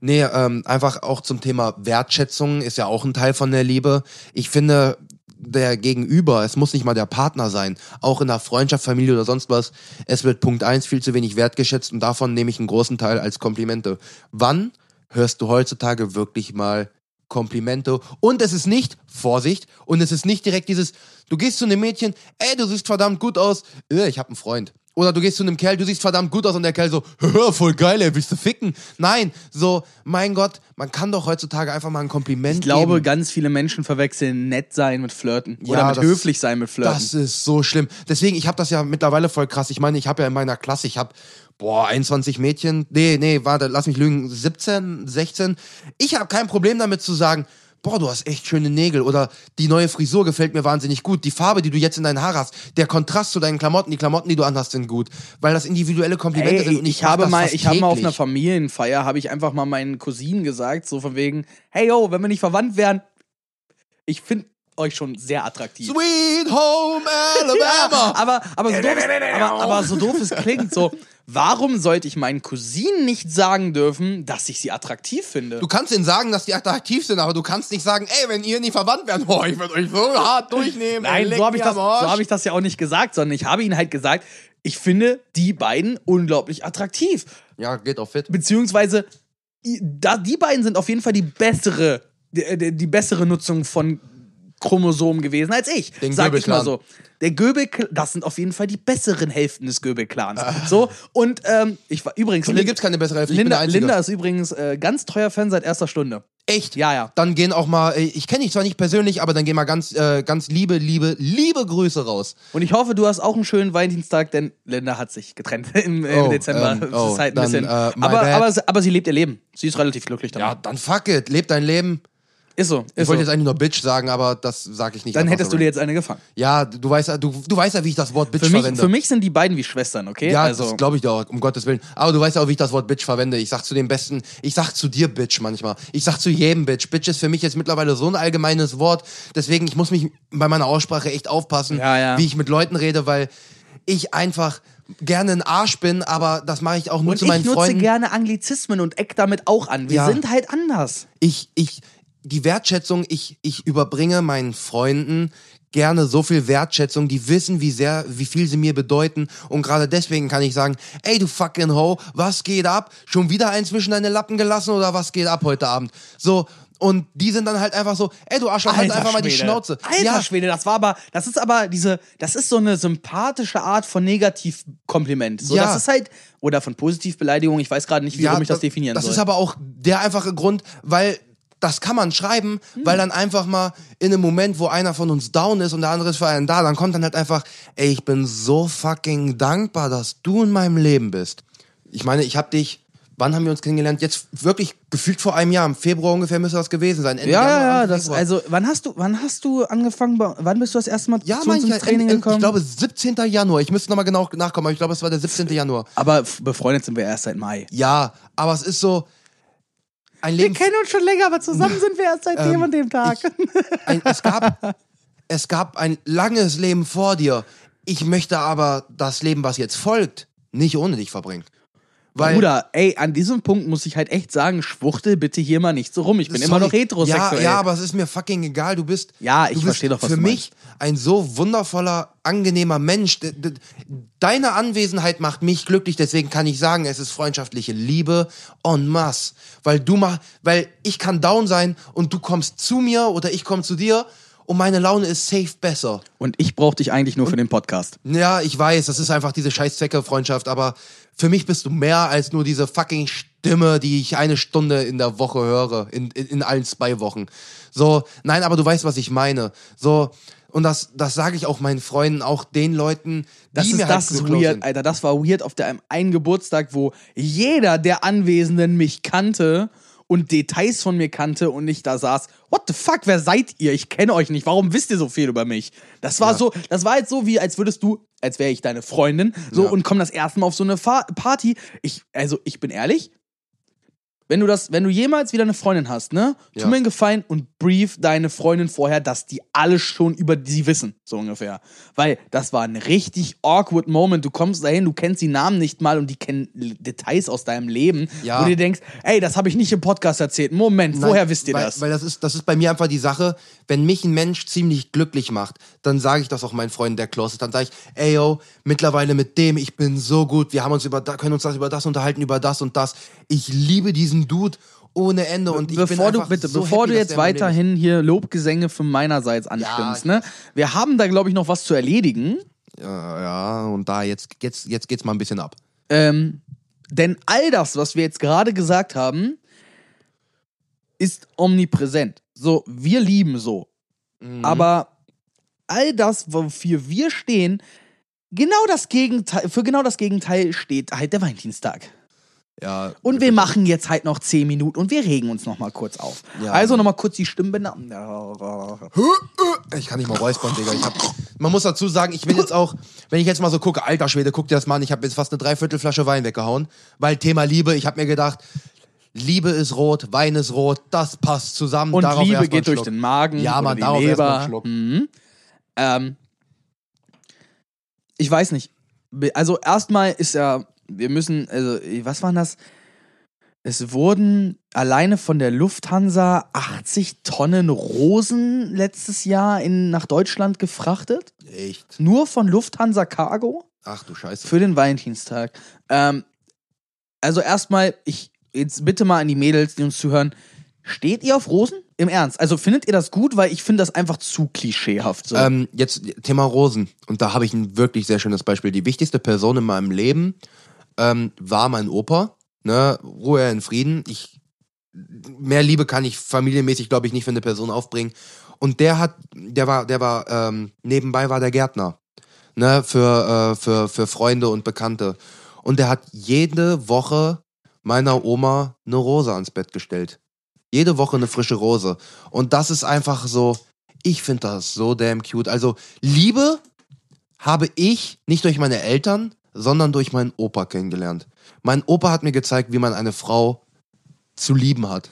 nee, ähm, einfach auch zum Thema Wertschätzung ist ja auch ein Teil von der Liebe. Ich finde, der Gegenüber, es muss nicht mal der Partner sein, auch in der Freundschaft, Familie oder sonst was, es wird Punkt eins viel zu wenig wertgeschätzt und davon nehme ich einen großen Teil als Komplimente. Wann hörst du heutzutage wirklich mal Komplimente? Und es ist nicht, Vorsicht, und es ist nicht direkt dieses, du gehst zu einem Mädchen, ey, du siehst verdammt gut aus, äh, ich hab einen Freund. Oder du gehst zu einem Kerl, du siehst verdammt gut aus und der Kerl so, hör, voll geil, ey, willst du ficken? Nein, so, mein Gott, man kann doch heutzutage einfach mal ein Kompliment Ich glaube, geben. ganz viele Menschen verwechseln nett sein mit Flirten. Ja, Oder mit das- höflich sein mit Flirten. Das ist so schlimm. Deswegen, ich habe das ja mittlerweile voll krass. Ich meine, ich habe ja in meiner Klasse, ich habe boah, 21 Mädchen. Nee, nee, warte, lass mich lügen, 17, 16. Ich habe kein Problem damit zu sagen, boah, du hast echt schöne Nägel oder die neue Frisur gefällt mir wahnsinnig gut. Die Farbe, die du jetzt in deinen Haaren hast, der Kontrast zu deinen Klamotten, die Klamotten, die du anhast, sind gut, weil das individuelle Komplimente sind. Ey, und ich, mach habe mal, ich habe mal auf einer. Familienfeier, habe ich einfach mal meinen Cousinen gesagt, so von wegen, hey yo, wenn wir nicht verwandt wären, ich finde euch schon sehr attraktiv. Sweet Home Ja, Alabama. aber, aber, so doof aber, aber so doof es klingt, so, warum sollte ich meinen Cousinen nicht sagen dürfen, dass ich sie attraktiv finde? Du kannst ihnen sagen, dass die attraktiv sind, aber du kannst nicht sagen, ey, wenn ihr nicht verwandt wären, boah, ich würde euch so hart durchnehmen. ey, Nein, so habe ich, das- so hab ich das ja auch nicht gesagt, sondern ich habe ihnen halt gesagt, ich finde die beiden unglaublich attraktiv. Ja, geht auch fit. Beziehungsweise, die beiden sind auf jeden Fall die bessere, die, die bessere Nutzung von Chromosomen gewesen als ich. Den sag ich mal so. Der Göbel, das sind auf jeden Fall die besseren Hälften des Göbel-Clans. So, und ähm, ich war übrigens. Von mir Lin- gibt's keine bessere Hälfte. Linda. Linda ist übrigens äh, ganz treuer Fan seit erster Stunde. Echt? Ja, ja. Dann gehen auch mal, äh, ich kenne dich zwar nicht persönlich, aber dann gehen mal ganz, äh, ganz liebe, liebe, liebe Grüße raus. Und ich hoffe, du hast auch einen schönen Valentinstag, denn Linda hat sich getrennt im, im Oh, Dezember. ähm, das oh, ist halt ein dann, bisschen. äh, aber, aber, sie- aber sie lebt ihr Leben. Sie ist relativ glücklich damit. Ja, dann fuck it, leb dein Leben. Ist so. Ich Ist wollte so. jetzt eigentlich nur Bitch sagen, aber das sage ich nicht. Dann hättest so du dir jetzt eine gefangen. Ja, du weißt ja, du, du weißt ja, wie ich das Wort Bitch Für mich, verwende. für mich sind die beiden wie Schwestern, okay? ja, also, das glaube ich auch, um Gottes Willen. Aber du weißt ja auch, wie ich das Wort Bitch verwende. Ich sag zu dem Besten, ich sag zu dir Bitch manchmal. Ich sag zu jedem Bitch. Bitch ist für mich jetzt mittlerweile so ein allgemeines Wort. Deswegen, ich muss mich bei meiner Aussprache echt aufpassen, Ja, ja. wie ich mit Leuten rede, weil ich einfach gerne ein Arsch bin, aber das mache ich auch nur Und zu ich meinen nutze Freunden. gerne Anglizismen und eck damit auch an. Wir Ja. sind halt anders. ich, ich, die Wertschätzung, ich, ich überbringe meinen Freunden gerne so viel Wertschätzung, die wissen, wie sehr, wie viel sie mir bedeuten. Und gerade deswegen kann ich sagen, ey, du fucking Ho, was geht ab? Schon wieder eins zwischen deine Lappen gelassen oder was geht ab heute Abend? So, und die sind dann halt einfach so, ey, du Arschloch, halt einfach mal die Schnauze. Alter ja, Schwede, das war aber, das ist aber diese, das ist so eine sympathische Art von Negativkompliment. So, Ja. das ist halt, oder von Positivbeleidigung, ich weiß gerade nicht, wie ja, ich das definieren Das soll. ist aber auch der einfache Grund, weil das kann man schreiben, Hm. weil dann einfach mal in einem Moment, wo einer von uns down ist und der andere ist für einen da, dann kommt dann halt einfach, ey, ich bin so fucking dankbar, dass du in meinem Leben bist. Ich meine, ich hab dich, wann haben wir uns kennengelernt? Jetzt wirklich gefühlt vor einem Jahr, im Februar ungefähr müsste das gewesen sein. Ende ja, Januar, ja, das, also, wann hast du, wann hast du angefangen, wann bist du das erste Mal ja, zu uns ins Training ich, gekommen? ich glaube 17. Januar. Ich müsste nochmal genau nachkommen, aber ich glaube, es war der 17. Januar. aber befreundet sind wir erst seit Mai. Ja, aber es ist so Wir kennen uns schon länger, aber zusammen sind wir erst seit dem und dem Tag. ein, es, gab, es gab ein langes Leben vor dir. Ich möchte aber das Leben, was jetzt folgt, nicht ohne dich verbringen. Weil, Bruder, ey, an diesem Punkt muss ich halt echt sagen, schwuchtel bitte hier mal nicht so rum. Ich bin immer sorry, noch heterosexuell. Ja, ja, aber es ist mir fucking egal. Du bist, Ja, ich du bist versteh doch, was für mich ein so wundervoller, angenehmer Mensch. Deine Anwesenheit macht mich glücklich. Deswegen kann ich sagen, es ist freundschaftliche Liebe en masse. Weil du mach, weil ich kann down sein und du kommst zu mir oder ich komme zu dir und meine Laune ist safe besser. Und ich brauche dich eigentlich nur für den Podcast. Ja, ich weiß, das ist einfach diese scheiß Zwecke-Freundschaft, aber für mich bist du mehr als nur diese fucking Stimme, die ich eine Stunde in der Woche höre, in, in, in allen zwei Wochen. So, nein, aber du weißt, was ich meine. So, und das, das sage ich auch meinen Freunden, auch den Leuten, die Das ist, mir das halt ist so close weird, sind. Alter. Das war weird auf der, einen Geburtstag, wo jeder der Anwesenden mich kannte und Details von mir kannte und ich da saß. What the fuck, wer seid ihr? Ich kenne euch nicht. Warum wisst ihr so viel über mich? Das war so, das war jetzt so wie, als würdest du, als wäre ich deine Freundin, so Ja. und komm das erste Mal auf so eine Fa Party. Ich, also ich bin ehrlich, wenn du das, wenn du jemals wieder eine Freundin hast, ne, tu Ja. mir einen Gefallen und brief deine Freundin vorher, dass die alles schon über sie wissen, so ungefähr. Weil das war ein richtig awkward Moment. Du kommst dahin, du kennst die Namen nicht mal und die kennen Details aus deinem Leben, Ja. wo du dir denkst, ey, das habe ich nicht im Podcast erzählt. Moment, Nein, woher wisst ihr weil, das? Weil das ist, das ist bei mir einfach die Sache, wenn mich ein Mensch ziemlich glücklich macht, dann sage ich das auch meinen Freunden, der close ist. Dann sage ich, ey yo, mittlerweile mit dem, ich bin so gut, wir haben uns über, können uns das über das unterhalten, über das und das. Ich liebe diesen Dude ohne Ende und ich bin bevor du einfach bitte, so bevor happy, du jetzt weiterhin hier Lobgesänge von meinerseits anstimmst, Ja. ne? Wir haben da glaube ich noch was zu erledigen. Ja, ja, und da jetzt, jetzt, jetzt geht's mal ein bisschen ab. Ähm, denn all das, was wir jetzt gerade gesagt haben, ist omnipräsent. So, wir lieben so. Mhm. Aber all das, wofür wir stehen, genau das Gegenteil, für genau das Gegenteil steht halt der Valentinstag. Ja, Und wir machen jetzt halt noch 10 Minuten und wir regen uns noch mal kurz auf. Ja, also noch mal kurz die Stimmbänder. Ich kann nicht mal räuspern, Digga. Hab, man muss dazu sagen, ich bin jetzt auch, wenn ich jetzt mal so gucke, alter Schwede, guck dir das mal an, ich habe jetzt fast eine Dreiviertelflasche Wein weggehauen, weil Thema Liebe, ich habe mir gedacht, Liebe ist rot, Wein ist rot, das passt zusammen. Und darauf Liebe geht durch den Magen. Ja, die darauf Leber. Schluck. Mhm. Ähm, ich weiß nicht. Also erstmal ist ja, wir müssen, also was waren das? Es wurden alleine von der Lufthansa 80 Tonnen Rosen letztes Jahr in, nach Deutschland gefrachtet. Echt? Nur von Lufthansa Cargo Ach du Scheiße. für den Valentinstag. Ähm, also erstmal, ich jetzt bitte mal an die Mädels, die uns zuhören. Steht ihr auf Rosen? Im Ernst? Also findet ihr das gut? Weil ich finde das einfach zu klischeehaft. So. Ähm, jetzt Thema Rosen. Und da habe ich ein wirklich sehr schönes Beispiel. Die wichtigste Person in meinem Leben ähm, war mein Opa. Ne? Ruhe in Frieden. Ich, mehr Liebe kann ich familienmäßig, glaube ich, nicht für eine Person aufbringen. Und der hat, der war, der war, ähm, nebenbei war der Gärtner. Ne? Für, äh, für, für Freunde und Bekannte. Und der hat jede Woche meiner Oma eine Rose ans Bett gestellt. Jede Woche eine frische Rose. Und das ist einfach so, ich finde das so damn cute. Also Liebe habe ich nicht durch meine Eltern, sondern durch meinen Opa kennengelernt. Mein Opa hat mir gezeigt, wie man eine Frau zu lieben hat.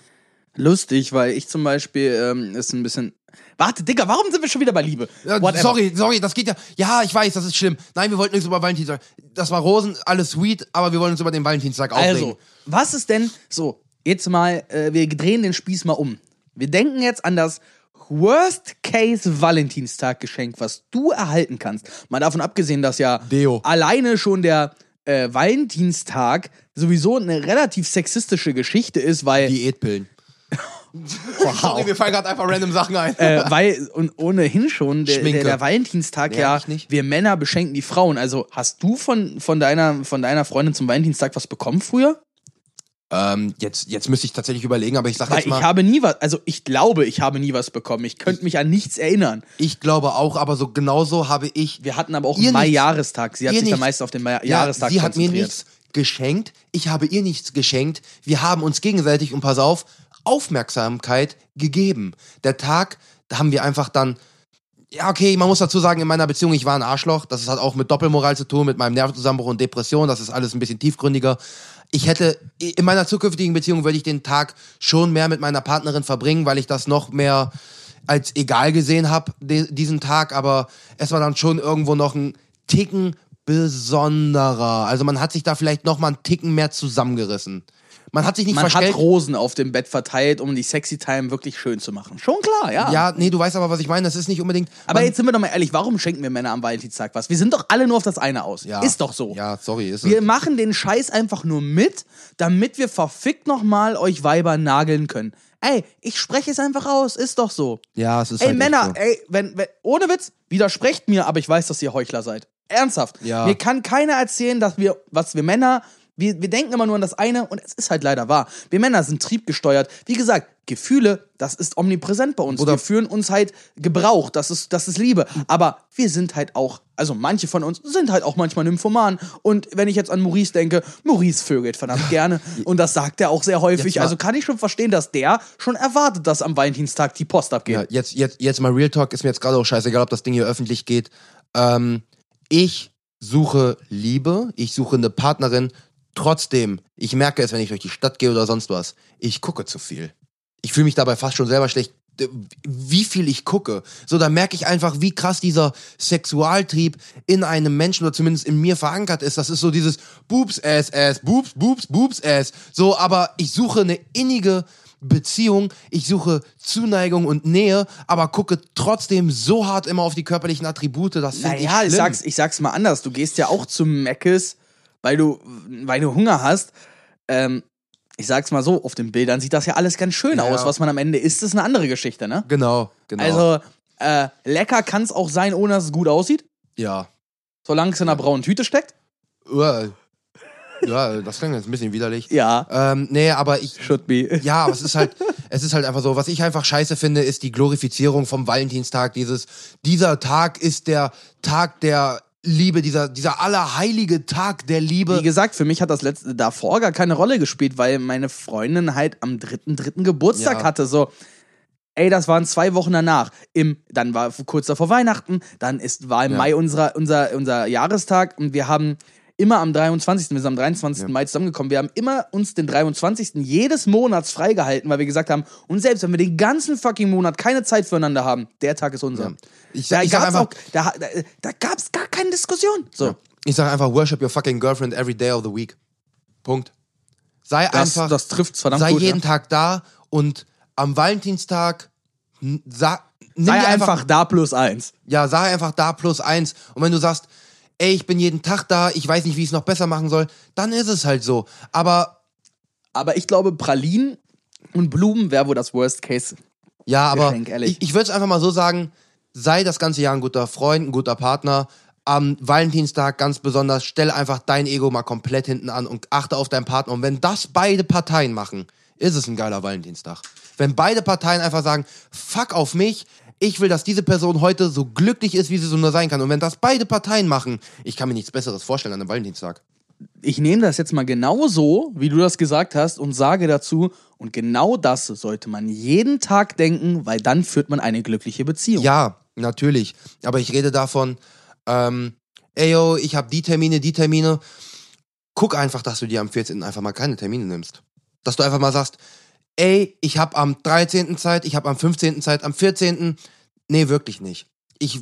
Lustig, weil ich zum Beispiel ähm, ist ein bisschen. Warte, Digga, warum sind wir schon wieder bei Liebe? Ja, sorry, sorry, das geht ja. Ja, ich weiß, das ist schlimm. Nein, wir wollten nichts über Valentinstag. Das war Rosen, alles sweet, aber wir wollen uns über den Valentinstag aufregen. Also, was ist denn so? Jetzt mal, äh, wir drehen den Spieß mal um. Wir denken jetzt an das Worst-Case-Valentinstag-Geschenk, was du erhalten kannst. Mal davon abgesehen, dass ja Deo. alleine schon der äh, Valentinstag sowieso eine relativ sexistische Geschichte ist, weil, Diätpillen. wow, Sorry, mir fallen gerade einfach random Sachen ein. äh, weil und ohnehin schon der, der, der Valentinstag Ja, ja, wir Männer beschenken die Frauen. Also hast du von, von, deiner, von deiner Freundin zum Valentinstag was bekommen früher? Ähm, jetzt, jetzt müsste ich tatsächlich überlegen, aber ich sag Weil jetzt ich mal, habe nie was, also ich glaube, ich habe nie was bekommen. Ich könnte mich an nichts erinnern. ich glaube auch, aber so genauso habe ich. Wir hatten aber auch einen. Mai-Jahrestag. Sie hat sich ja nichts. meist auf den Mai Ja, Jahrestag sie hat mir konzentriert. nichts geschenkt, ich habe ihr nichts geschenkt. Wir haben uns gegenseitig, und pass auf, Aufmerksamkeit gegeben. Der Tag, da haben wir einfach dann. Ja, okay, man muss dazu sagen, in meiner Beziehung, ich war ein Arschloch. Das hat auch mit Doppelmoral zu tun, mit meinem Nervenzusammenbruch und Depression. Das ist alles ein bisschen tiefgründiger. Ich hätte, in meiner zukünftigen Beziehung würde ich den Tag schon mehr mit meiner Partnerin verbringen, weil ich das noch mehr als egal gesehen habe, diesen Tag. Aber es war dann schon irgendwo noch ein Ticken besonderer. Also man hat sich da vielleicht noch mal einen Ticken mehr zusammengerissen. Man hat sich nicht Man verstellt. hat Rosen auf dem Bett verteilt, um die Sexy Time wirklich schön zu machen. Schon klar, ja. ja, nee, du weißt aber, was ich meine. Das ist nicht unbedingt. Aber man, jetzt sind wir doch mal ehrlich, warum schenken wir Männer am Valentinstag was? Wir sind doch alle nur auf das eine aus. ja, Ist doch so. Ja, sorry, ist Wir es. machen den Scheiß einfach nur mit, damit wir verfickt nochmal euch Weiber nageln können. Ey, ich spreche es einfach aus, ist doch so. Ja, es ist Ey, halt Männer, echt so. ey, wenn, wenn, ohne Witz, widersprecht mir, aber ich weiß, dass ihr Heuchler seid. Ernsthaft. Ja. Mir kann keiner erzählen, dass wir, was wir Männer, wir, wir denken immer nur an das eine und es ist halt leider wahr. Wir Männer sind triebgesteuert. Wie gesagt, Gefühle, das ist omnipräsent bei uns. Oder- wir führen uns halt Gebrauch, das ist, das ist Liebe. Aber wir sind halt auch, also manche von uns sind halt auch manchmal Nymphoman. Und wenn ich jetzt an Maurice denke, Maurice vögelt verdammt gerne. Und das sagt er auch sehr häufig. Also kann ich schon verstehen, dass der schon erwartet, dass am Valentinstag die Post abgeht. Ja, jetzt, jetzt, jetzt mal Real Talk, ist mir jetzt gerade auch scheißegal, ob das Ding hier öffentlich geht. Ähm, ich suche Liebe, ich suche eine Partnerin. Trotzdem, ich merke es, wenn ich durch die Stadt gehe oder sonst was, ich gucke zu viel. Ich fühle mich dabei fast schon selber schlecht, d- wie viel ich gucke. So, da merke ich einfach, wie krass dieser Sexualtrieb in einem Menschen oder zumindest in mir verankert ist. Das ist so dieses Boobs, Ass, Ass, Boobs, Boobs, Boobs, Ass. So, aber ich suche eine innige Beziehung, ich suche Zuneigung und Nähe, aber gucke trotzdem so hart immer auf die körperlichen Attribute, das finde ich Naja, schlimm. ich sag's, ich sag's mal anders. Du gehst ja auch zum Meckes, weil du, weil du Hunger hast. Ähm, ich sag's mal so, auf den Bildern sieht das ja alles ganz schön Ja. aus. Was man am Ende isst, ist eine andere Geschichte, ne? Genau, genau. Also, äh, lecker kann's auch sein, ohne dass es gut aussieht, ja. solange es in einer braunen Tüte steckt. Uah. Ja, das klingt jetzt ein bisschen widerlich. Ja, Ähm, nee, aber ich. should be. Ja, aber es ist halt, es ist halt einfach so. Was ich einfach scheiße finde, ist die Glorifizierung vom Valentinstag. Dieses, dieser Tag ist der Tag der Liebe, dieser, dieser allerheilige Tag der Liebe. Wie gesagt, für mich hat das letzte davor gar keine Rolle gespielt, weil meine Freundin halt am dritten, dritten Geburtstag Ja. hatte. So, ey, das waren zwei Wochen danach. Im, dann war kurz davor Weihnachten, dann ist, war im Ja. Mai unser, unser, unser Jahrestag und wir haben immer am 23. Wir sind am 23. Mai zusammengekommen. Wir haben immer uns den 23. jedes Monats freigehalten, weil wir gesagt haben, und selbst wenn wir den ganzen fucking Monat keine Zeit füreinander haben, der Tag ist unser. Ja. Ich da sag- ich sag gab's einfach- auch, da, da, da gab's gar keine Diskussion. So. Ich sage einfach, worship your fucking girlfriend every day of the week. Punkt. Sei Das, einfach, das trifft's verdammt sei gut. jeden ja. Tag da und am Valentinstag n- sa, nimm Sei dir einfach da plus eins. Ja, sei einfach da plus eins. Und wenn du sagst, ey, ich bin jeden Tag da, ich weiß nicht, wie ich es noch besser machen soll, dann ist es halt so. Aber Aber ich glaube, Pralinen und Blumen wäre wohl das Worst Case. ja, aber ich, ich würde es einfach mal so sagen, sei das ganze Jahr ein guter Freund, ein guter Partner. Am Valentinstag ganz besonders, stell einfach dein Ego mal komplett hinten an und achte auf deinen Partner. Und wenn das beide Parteien machen, ist es ein geiler Valentinstag. Wenn beide Parteien einfach sagen, fuck auf mich, ich will, dass diese Person heute so glücklich ist, wie sie so nur sein kann. Und wenn das beide Parteien machen, ich kann mir nichts Besseres vorstellen an einem Valentinstag. Ich nehme das jetzt mal genau so, wie du das gesagt hast, und sage dazu, und genau das sollte man jeden Tag denken, weil dann führt man eine glückliche Beziehung. Ja, natürlich. Aber ich rede davon, ähm, ey yo, ich habe die Termine, die Termine. Guck einfach, dass du dir am 14. einfach mal keine Termine nimmst. Dass du einfach mal sagst, ey, ich habe am 13. Zeit, ich habe am 15. Zeit, am 14. Nee, wirklich nicht. Ich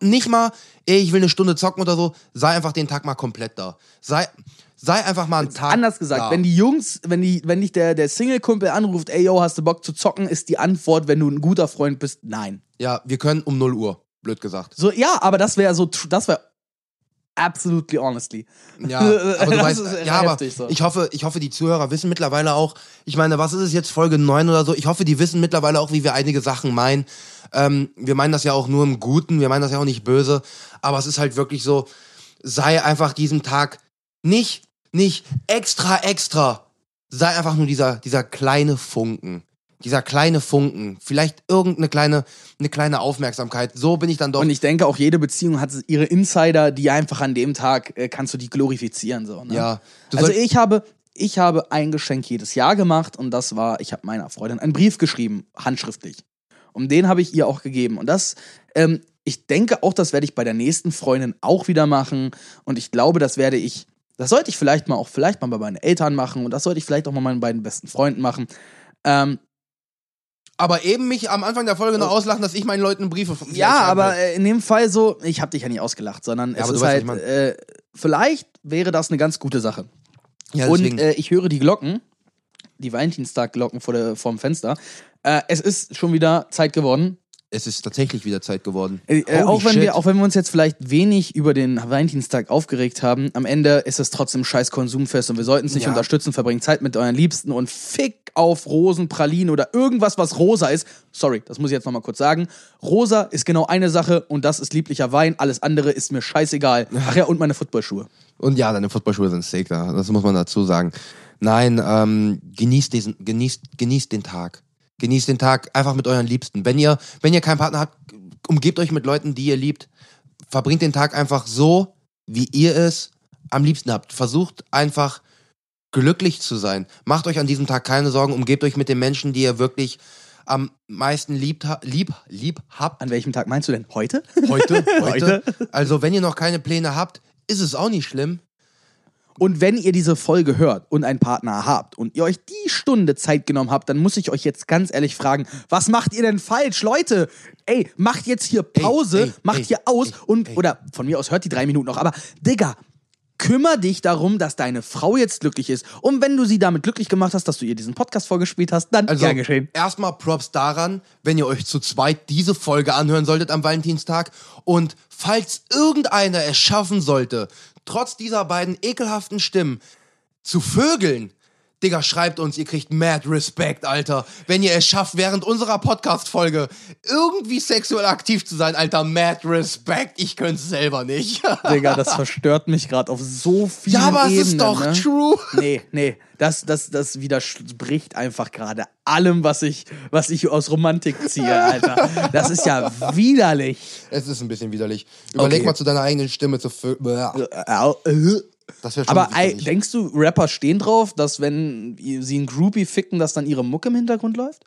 nicht mal, ey, ich will eine Stunde zocken oder so, sei einfach den Tag mal komplett da. Sei, sei einfach mal einen Tag. Anders gesagt, da. wenn die Jungs, wenn, die, wenn dich der, der Single-Kumpel anruft, ey, yo, hast du Bock zu zocken, ist die Antwort, wenn du ein guter Freund bist, nein. Ja, wir können um 0 Uhr, blöd gesagt. So, ja, aber das wäre so, das wäre absolutely honestly. Ja, aber du weißt, ja, aber so. ich hoffe, ich hoffe, die Zuhörer wissen mittlerweile auch, ich meine, was ist es jetzt, Folge 9 oder so? Ich hoffe, die wissen mittlerweile auch, wie wir einige Sachen meinen. Ähm, wir meinen das ja auch nur im Guten, wir meinen das ja auch nicht böse, aber es ist halt wirklich so, sei einfach diesen Tag nicht, nicht extra, extra, sei einfach nur dieser, dieser kleine Funken. Dieser kleine Funken, vielleicht irgendeine kleine, eine kleine Aufmerksamkeit. So bin ich dann doch. Und ich denke, auch jede Beziehung hat ihre Insider, die einfach an dem Tag äh, kannst du die glorifizieren. So, ne? ja, Also ich habe, ich habe ein Geschenk jedes Jahr gemacht und das war, ich habe meiner Freundin einen Brief geschrieben, handschriftlich. Und den habe ich ihr auch gegeben. Und das, ähm, ich denke auch, das werde ich bei der nächsten Freundin auch wieder machen. Und ich glaube, das werde ich, das sollte ich vielleicht mal auch vielleicht mal bei meinen Eltern machen und das sollte ich vielleicht auch mal meinen beiden besten Freunden machen. Ähm, aber eben mich am Anfang der Folge noch auslachen, dass ich meinen Leuten Briefe Oh. ja, aber äh, in dem Fall so, ich habe dich ja nicht ausgelacht, sondern es aber du ist weißt, halt, was ich äh, vielleicht wäre das eine ganz gute Sache. ja, Und äh, ich höre die Glocken, die Valentinstag-Glocken vor der, vorm Fenster. Äh, es ist schon wieder Zeit geworden. Es ist tatsächlich wieder Zeit geworden. Äh, äh, auch, wenn shit. wir, auch wenn wir uns jetzt vielleicht wenig über den Valentinstag aufgeregt haben, am Ende ist es trotzdem scheiß Konsumfest und wir sollten es nicht Ja. unterstützen. Verbringt Zeit mit euren Liebsten und fick auf Rosen, Pralinen oder irgendwas, was rosa ist. Sorry, das muss ich jetzt nochmal kurz sagen. Rosa ist genau eine Sache und das ist lieblicher Wein. Alles andere ist mir scheißegal. Ach ja, und meine Footballschuhe. Und ja, deine Footballschuhe sind sick, da. das muss man dazu sagen. Nein, ähm, genießt, diesen, genießt, genießt den Tag. Genießt den Tag einfach mit euren Liebsten. Wenn ihr, wenn ihr keinen Partner habt, umgebt euch mit Leuten, die ihr liebt. Verbringt den Tag einfach so, wie ihr es am liebsten habt. Versucht einfach glücklich zu sein. Macht euch an diesem Tag keine Sorgen. Umgebt euch mit den Menschen, die ihr wirklich am meisten liebt, ha- lieb, lieb habt. An welchem Tag meinst du denn? Heute? Heute, heute. Heute? Also, wenn ihr noch keine Pläne habt, ist es auch nicht schlimm. Und wenn ihr diese Folge hört und einen Partner habt und ihr euch die Stunde Zeit genommen habt, dann muss ich euch jetzt ganz ehrlich fragen, was macht ihr denn falsch? Leute, ey, macht jetzt hier Pause, ey, macht ey, hier aus ey, und, ey. oder von mir aus hört die drei Minuten noch, aber Digga, kümmer dich darum, dass deine Frau jetzt glücklich ist. Und wenn du sie damit glücklich gemacht hast, dass du ihr diesen Podcast vorgespielt hast, dann Also gern geschehen. erstmal Props daran, wenn ihr euch zu zweit diese Folge anhören solltet am Valentinstag. Und falls irgendeiner es schaffen sollte, trotz dieser beiden ekelhaften Stimmen zu vögeln, Digga, schreibt uns, ihr kriegt mad Respekt, Alter. Wenn ihr es schafft, während unserer Podcast-Folge irgendwie sexuell aktiv zu sein, Alter, mad Respekt. Ich könnte es selber nicht. Digga, das verstört mich gerade auf so vielen ja, aber es Ebenen. ist doch ne? true. Nee, nee, das, das, das widerspricht einfach gerade allem, was ich, was ich aus Romantik ziehe, Alter. Das ist ja widerlich. Es ist ein bisschen widerlich. Überleg Okay. mal zu deiner eigenen Stimme zu vö- Aber denkst du, Rapper stehen drauf, dass wenn sie einen Groupie ficken, dass dann ihre Mucke im Hintergrund läuft?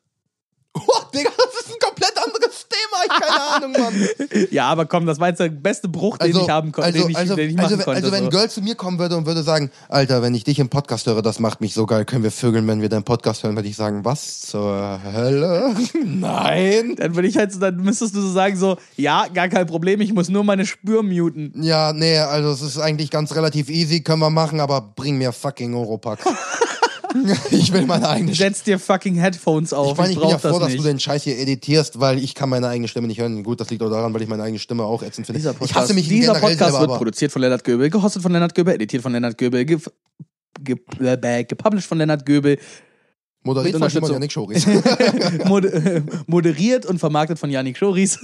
Oh, Digga, das ist ein komplett anderes. Ich keine Ahnung, Mann. Ja, aber komm, das war jetzt der beste Bruch, den ich haben konnte, also, den ich, also, den ich machen also, konnte. also, wenn so. ein Girl zu mir kommen würde und würde sagen, Alter, wenn ich dich im Podcast höre, das macht mich so geil, können wir vögeln, wenn wir deinen Podcast hören, würde ich sagen, was zur Hölle? Nein. dann würde ich halt so, dann müsstest du so sagen, so, ja, gar kein Problem, ich muss nur meine Spür muten. Ja, nee, also es ist eigentlich ganz relativ easy, können wir machen, aber bring mir fucking Oropax. ich will meine eigene Stimme. Setz dir fucking Headphones auf. Ich meine, ich bin brauch ja froh, das dass du den Scheiß hier editierst, weil ich kann meine eigene Stimme nicht hören. Gut, das liegt auch daran, weil ich meine eigene Stimme auch ätzend finde. Dieser ich Podcast, hasse mich dieser Podcast selber, wird produziert von Lennart Göbel, gehostet von Lennart Göbel, editiert von Lennart Göbel, ge ge äh, gepublished von Lennart Göbel, moderiert von. Janik Schoris. äh, moderiert und vermarktet von Yannick Schoris.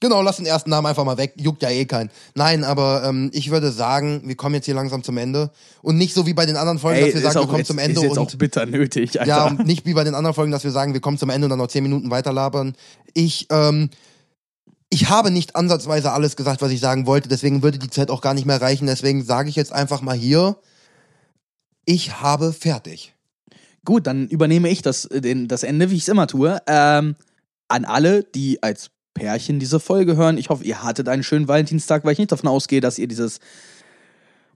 Genau, lass den ersten Namen einfach mal weg. Juckt ja eh keinen. Nein, aber ähm, ich würde sagen, wir kommen jetzt hier langsam zum Ende. Und nicht so wie bei den anderen Folgen, dass wir sagen, wir auch kommen jetzt, zum Ende ist jetzt auch und. bitter nötig, Alter. Ja, und nicht wie bei den anderen Folgen, dass wir sagen, wir kommen zum Ende und dann noch zehn Minuten weiterlabern. Ich, ähm, ich habe nicht ansatzweise alles gesagt, was ich sagen wollte, deswegen würde die Zeit auch gar nicht mehr reichen. Deswegen sage ich jetzt einfach mal hier, ich habe fertig. Gut, dann übernehme ich das, äh, den, das Ende, wie ich es immer tue. Ähm, an alle, die als Pärchen diese Folge hören, ich hoffe, ihr hattet einen schönen Valentinstag, weil ich nicht davon ausgehe, dass ihr dieses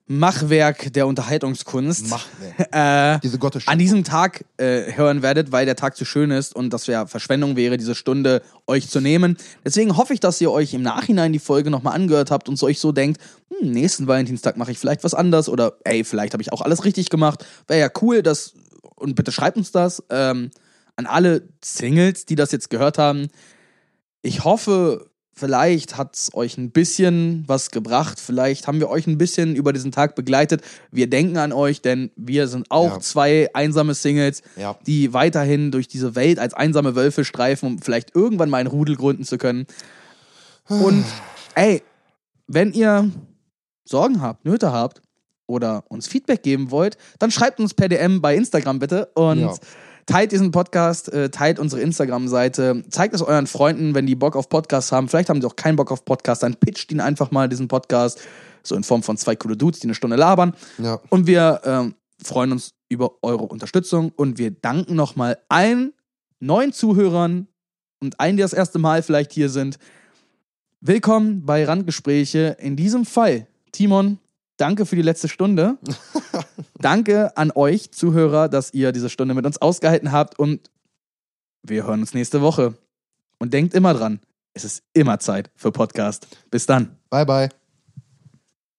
Machwerk der Unterhaltungskunst Machwerk. äh, Diese an diesem Tag äh, hören werdet, weil der Tag zu schön ist und das ja Verschwendung wäre, diese Stunde euch zu nehmen. Deswegen hoffe ich, dass ihr euch im Nachhinein die Folge nochmal angehört habt und so euch so denkt, hm, nächsten Valentinstag mache ich vielleicht was anders oder ey, vielleicht habe ich auch alles richtig gemacht. Wäre ja cool, dass, und bitte schreibt uns das, ähm, an alle Singles, die das jetzt gehört haben. Ich hoffe, vielleicht hat es euch ein bisschen was gebracht. Vielleicht haben wir euch ein bisschen über diesen Tag begleitet. Wir denken an euch, denn wir sind auch Ja. zwei einsame Singles, Ja. die weiterhin durch diese Welt als einsame Wölfe streifen, um vielleicht irgendwann mal einen Rudel gründen zu können. Und ey, wenn ihr Sorgen habt, Nöte habt oder uns Feedback geben wollt, dann schreibt uns per DM bei Instagram bitte und Ja. Teilt diesen Podcast, äh, teilt unsere Instagram-Seite, zeigt es euren Freunden, wenn die Bock auf Podcasts haben. Vielleicht haben sie auch keinen Bock auf Podcasts, dann pitcht ihnen einfach mal diesen Podcast, so in Form von zwei coole Dudes, die eine Stunde labern. Ja. Und wir ähm, freuen uns über eure Unterstützung und wir danken nochmal allen neuen Zuhörern und allen, die das erste Mal vielleicht hier sind. Willkommen bei Randgespräche. In diesem Fall, Timon, danke für die letzte Stunde. danke an euch, Zuhörer, dass ihr diese Stunde mit uns ausgehalten habt und wir hören uns nächste Woche. Und denkt immer dran, es ist immer Zeit für Podcast. Bis dann. Bye, bye.